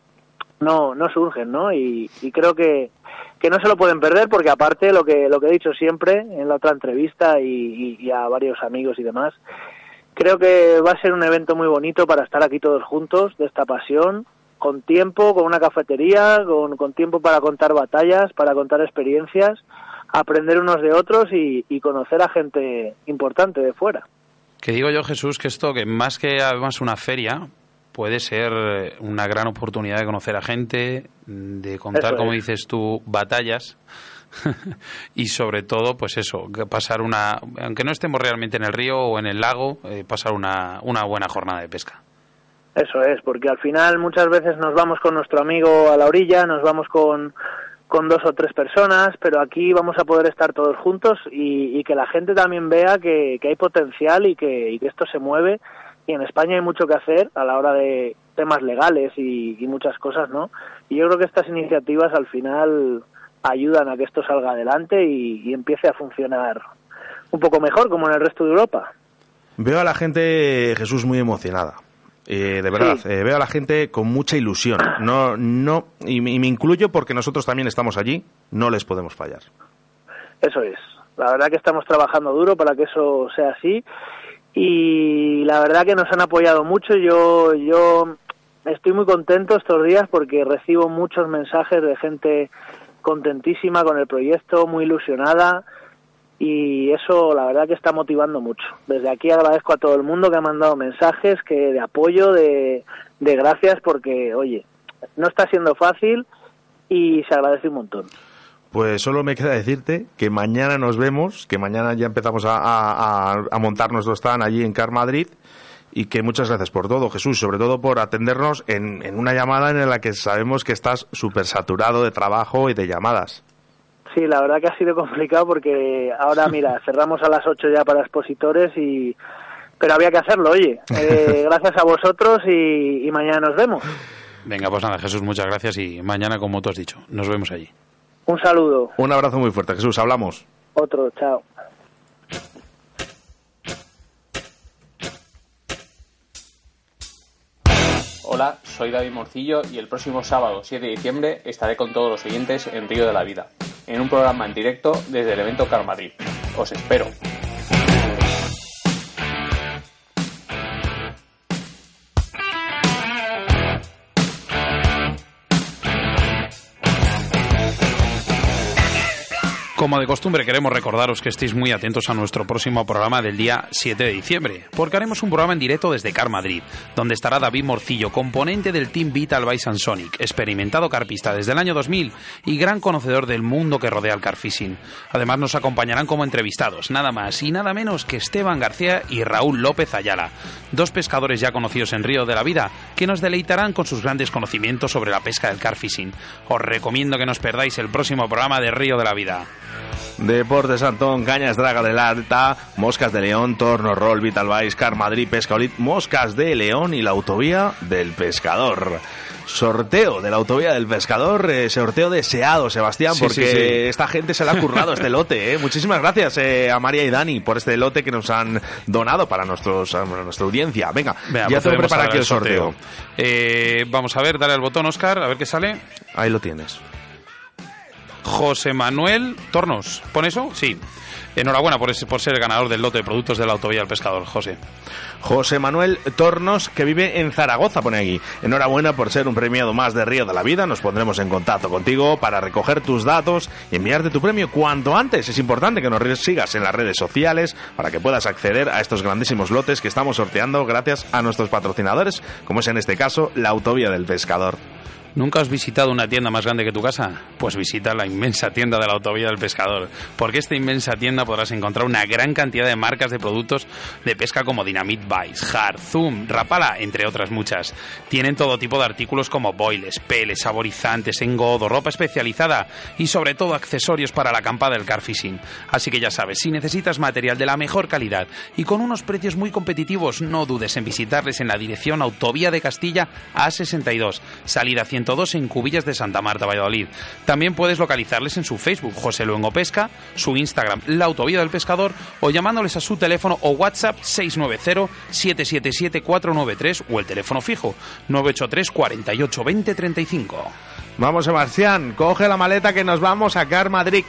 no, no surgen, ¿no? Y, creo que, que no se lo pueden perder, porque aparte lo que, lo que he dicho siempre en la otra entrevista y a varios amigos y demás, creo que va a ser un evento muy bonito para estar aquí todos juntos, de esta pasión, con tiempo, con una cafetería, con, con tiempo para contar batallas, para contar experiencias, aprender unos de otros y, conocer a gente importante de fuera.
Que digo yo, Jesús, que esto, que más que además una feria, puede ser una gran oportunidad de conocer a gente, de contar, como dices tú, batallas. y sobre todo, pues eso, pasar una, aunque no estemos realmente en el río o en el lago, eh, pasar una, una buena jornada de pesca.
Eso es, porque al final muchas veces nos vamos con nuestro amigo a la orilla, nos vamos con, con dos o tres personas, pero aquí vamos a poder estar todos juntos y, que la gente también vea que, hay potencial y que, esto se mueve. Y en España hay mucho que hacer a la hora de temas legales y, muchas cosas, ¿no? Y yo creo que estas iniciativas al final ayudan a que esto salga adelante y empiece a funcionar un poco mejor como en el resto de Europa.
Veo a la gente, Jesús, muy emocionada eh, de verdad, eh, veo a la gente con mucha ilusión. No, no, y, me incluyo porque nosotros también estamos allí, no les podemos fallar.
Eso es. La verdad que estamos trabajando duro para que eso sea así y la verdad que nos han apoyado mucho. Yo, yo estoy muy contento estos días porque recibo muchos mensajes de gente contentísima con el proyecto, muy ilusionada y eso la verdad que está motivando mucho. Desde aquí agradezco a todo el mundo que ha mandado mensajes que de apoyo, de, gracias porque, oye, no está siendo fácil y se agradece un montón.
Pues solo me queda decirte que mañana nos vemos, que mañana ya empezamos a, a, montar nuestro stand allí en Car Madrid y que muchas gracias por todo, Jesús, sobre todo por atendernos en, en una llamada en la que sabemos que estás súper saturado de trabajo y de llamadas.
Sí, la verdad que ha sido complicado porque ahora, mira, cerramos a las 8 ya para expositores y... Pero había que hacerlo, oye. Eh, gracias a vosotros y, y mañana nos vemos.
Venga, pues nada, Jesús, muchas gracias y mañana, como tú has dicho, nos vemos allí.
Un saludo.
Un abrazo muy fuerte, Jesús, hablamos.
Otro, chao.
Hola, soy David Morcillo y el próximo sábado 7 de diciembre estaré con todos los oyentes en Río de la Vida en un programa en directo desde el evento Car Madrid. Os espero.
Como de costumbre, queremos recordaros que estéis muy atentos a nuestro próximo programa del día 7 de diciembre, porque haremos un programa en directo desde Car Madrid, donde estará David Morcillo, componente del Team Vital by Sonic, experimentado carpista desde el año 2000 y gran conocedor del mundo que rodea el carfishing. Además, nos acompañarán como entrevistados, nada más y nada menos que Esteban García y Raúl López Ayala, dos pescadores ya conocidos en Río de la Vida, que nos deleitarán con sus grandes conocimientos sobre la pesca del carfishing. Os recomiendo que nos perdáis el próximo programa de Río de la Vida.
Deportes Antón, Cañas Draga del Alta, Moscas de León, Torno, Roll, Vital Vice, Car Madrid, Pescaolit, Moscas de León y la Autovía del Pescador. Sorteo de la Autovía del Pescador, eh, sorteo deseado, Sebastián, porque esta gente se le ha currado este lote. Eh. Muchísimas gracias eh, a María y Dani por este lote que nos han donado para nuestros, nuestra audiencia. Venga, ya te prepara aquí el sorteo.
vamos a ver, dale al botón, Oscar, a ver qué sale.
Ahí lo tienes.
José Manuel Tornos. ¿Pone eso? Sí. Enhorabuena por, por ser el ganador del lote de productos de la Autovía del Pescador, José.
José Manuel Tornos, que vive en Zaragoza, pone aquí. Enhorabuena por ser un premiado más de Río de la Vida. Nos pondremos en contacto contigo para recoger tus datos y enviarte tu premio cuanto antes. Es importante que nos sigas en las redes sociales para que puedas acceder a estos grandísimos lotes que estamos sorteando gracias a nuestros patrocinadores, como es en este caso la Autovía del Pescador.
¿Nunca has visitado una tienda más grande que tu casa? Pues visita la inmensa tienda de la Autovía del Pescador, porque esta inmensa tienda podrás encontrar una gran cantidad de marcas de productos de pesca como Dynamite Vice, Hard, Zoom, Rapala, entre otras muchas. Tienen todo tipo de artículos como boiles, peles, saborizantes, engodo, ropa especializada y sobre todo accesorios para la acampada del car fishing. Así que ya sabes, si necesitas material de la mejor calidad y con unos precios muy competitivos, no dudes en visitarles en la dirección Autovía de Castilla A62, salida 100 102 en Cubillas de Santa Marta, Valladolid. También puedes localizarles en su Facebook, José Luengo Pesca, su Instagram, La Autovía del Pescador, o llamándoles a su teléfono o WhatsApp 690-777-493 o el teléfono fijo 983 48 20 35.
Vamos, Sebastián, coge la maleta que nos vamos a Car Madrid.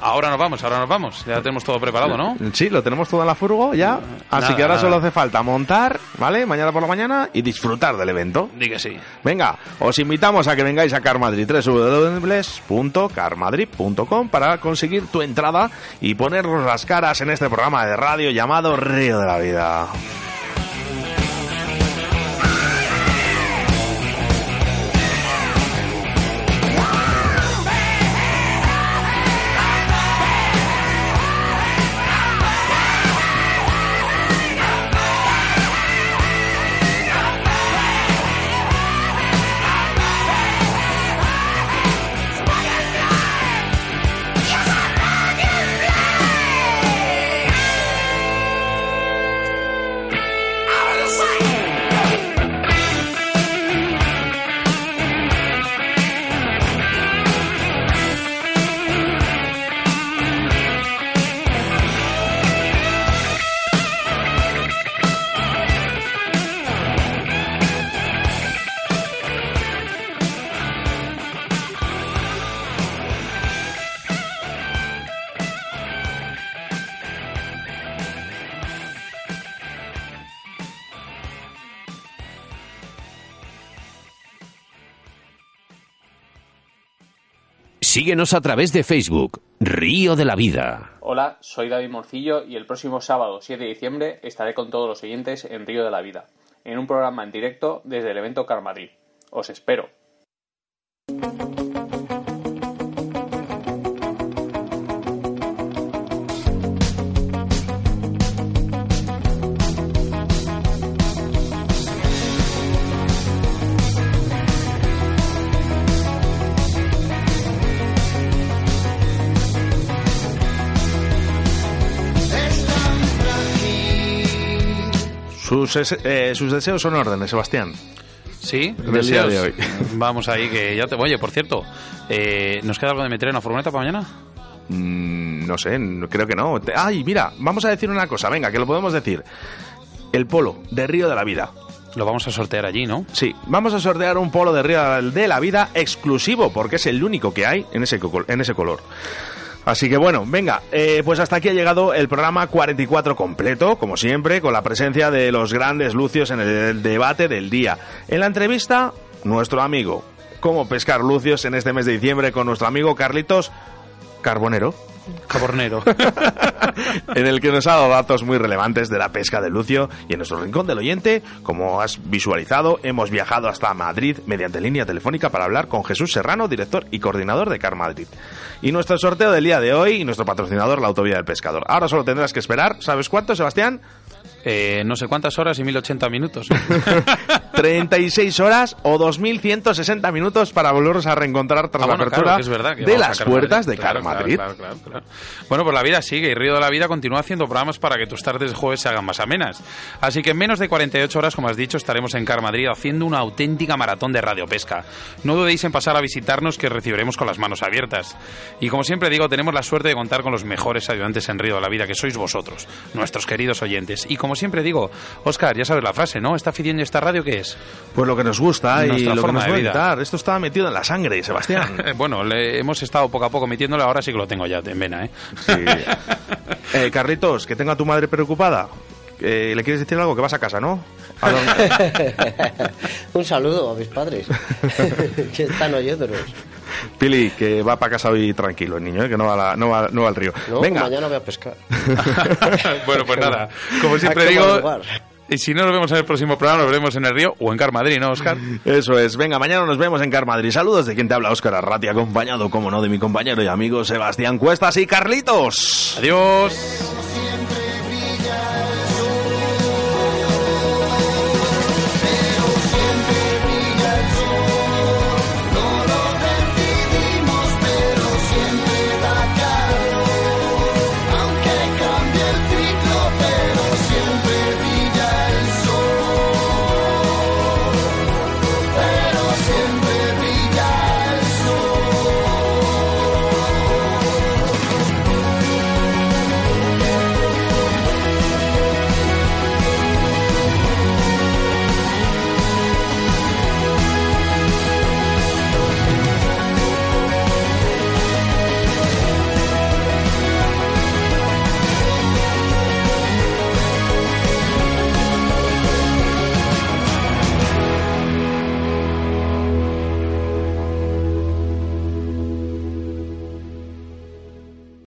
Ahora nos vamos, ahora nos vamos. Ya tenemos todo preparado, ¿no?
Sí, lo tenemos todo en la furgo ya. Así
Nada,
que ahora
nada.
solo hace falta montar, ¿vale? Mañana por la mañana y disfrutar del evento.
Di que sí.
Venga, os invitamos a que vengáis a Car Madrid, www.carmadrid.com para conseguir tu entrada y ponernos las caras en este programa de radio llamado Río de la Vida.
Síguenos a través de Facebook, Río de la Vida.
Hola, soy David Morcillo y el próximo sábado 7 de diciembre estaré con todos los oyentes en Río de la Vida, en un programa en directo desde el evento Car Madrid. Os espero.
Sus, eh, sus deseos son órdenes, Sebastián.
Sí,
día
deseos.
de hoy.
Vamos ahí, que ya te. Oye, por cierto, eh, ¿nos queda algo de meter en la furgoneta para mañana?
Mm, no sé, creo que no. Ay, mira, vamos a decir una cosa, venga, que lo podemos decir. El polo de Río de la Vida.
Lo vamos a sortear allí, ¿no?
Sí, vamos a sortear un polo de Río de la Vida exclusivo, porque es el único que hay en ese, en ese color. Así que bueno, venga, eh, pues hasta aquí ha llegado el programa 44 completo, como siempre, con la presencia de los grandes lucios en el debate del día. En la entrevista, nuestro amigo, cómo pescar lucios en este mes de diciembre con nuestro amigo Carlitos Carbonero.
Cabornero.
en el que nos ha dado datos muy relevantes de la pesca de lucio y en nuestro rincón del oyente, como has visualizado, hemos viajado hasta Madrid mediante línea telefónica para hablar con Jesús Serrano, director y coordinador de Car Madrid. Y nuestro sorteo del día de hoy y nuestro patrocinador, la Autovía del Pescador. Ahora solo tendrás que esperar, ¿sabes cuánto, Sebastián?
Eh, no sé cuántas horas y 1080 minutos.
36 horas o 2160 minutos para volvernos a reencontrar tras
Ah,
la apertura
claro, que es verdad, que
de las puertas
Madrid.
de Car Madrid.
claro, claro. Bueno, pues la vida sigue y Río de la Vida continúa haciendo programas para que tus tardes de jueves se hagan más amenas. Así que en menos de 48 horas, como has dicho, estaremos en Car Madrid haciendo una auténtica maratón de radio pesca. No dudéis en pasar a visitarnos que recibiremos con las manos abiertas. Y como siempre digo, tenemos la suerte de contar con los mejores ayudantes en Río de la Vida, que sois vosotros, nuestros queridos oyentes. Y como siempre digo, Oscar, ya sabes la frase, ¿no? ¿Esta afición y esta radio qué es?
Pues lo que nos gusta y lo que
forma
nos
de vida.
evitar. Esto está metido en la sangre, Sebastián.
bueno, le hemos estado poco a poco metiéndole, ahora sí que lo tengo ya en vena, ¿eh?
Eh, Carlitos, que tengo a tu madre preocupada. Eh, ¿Le quieres decir algo? Que vas a casa, ¿no? A.
Un saludo a mis padres que están oyéndonos.
Pili, que va para casa hoy tranquilo el niño, ¿eh? que no va, la- no, va, no va al río.
No,
Venga,
mañana voy a pescar.
bueno, pues nada, como siempre digo, y si no nos vemos en el próximo programa, nos veremos en el río o en Car Madrid, ¿no, Oscar?
eso es. Venga, mañana nos vemos en Car Madrid. Saludos de quien te habla, Óscar Arrati, acompañado, como no, de mi compañero y amigo Sebastián Cuestas y Carlitos.
Adiós.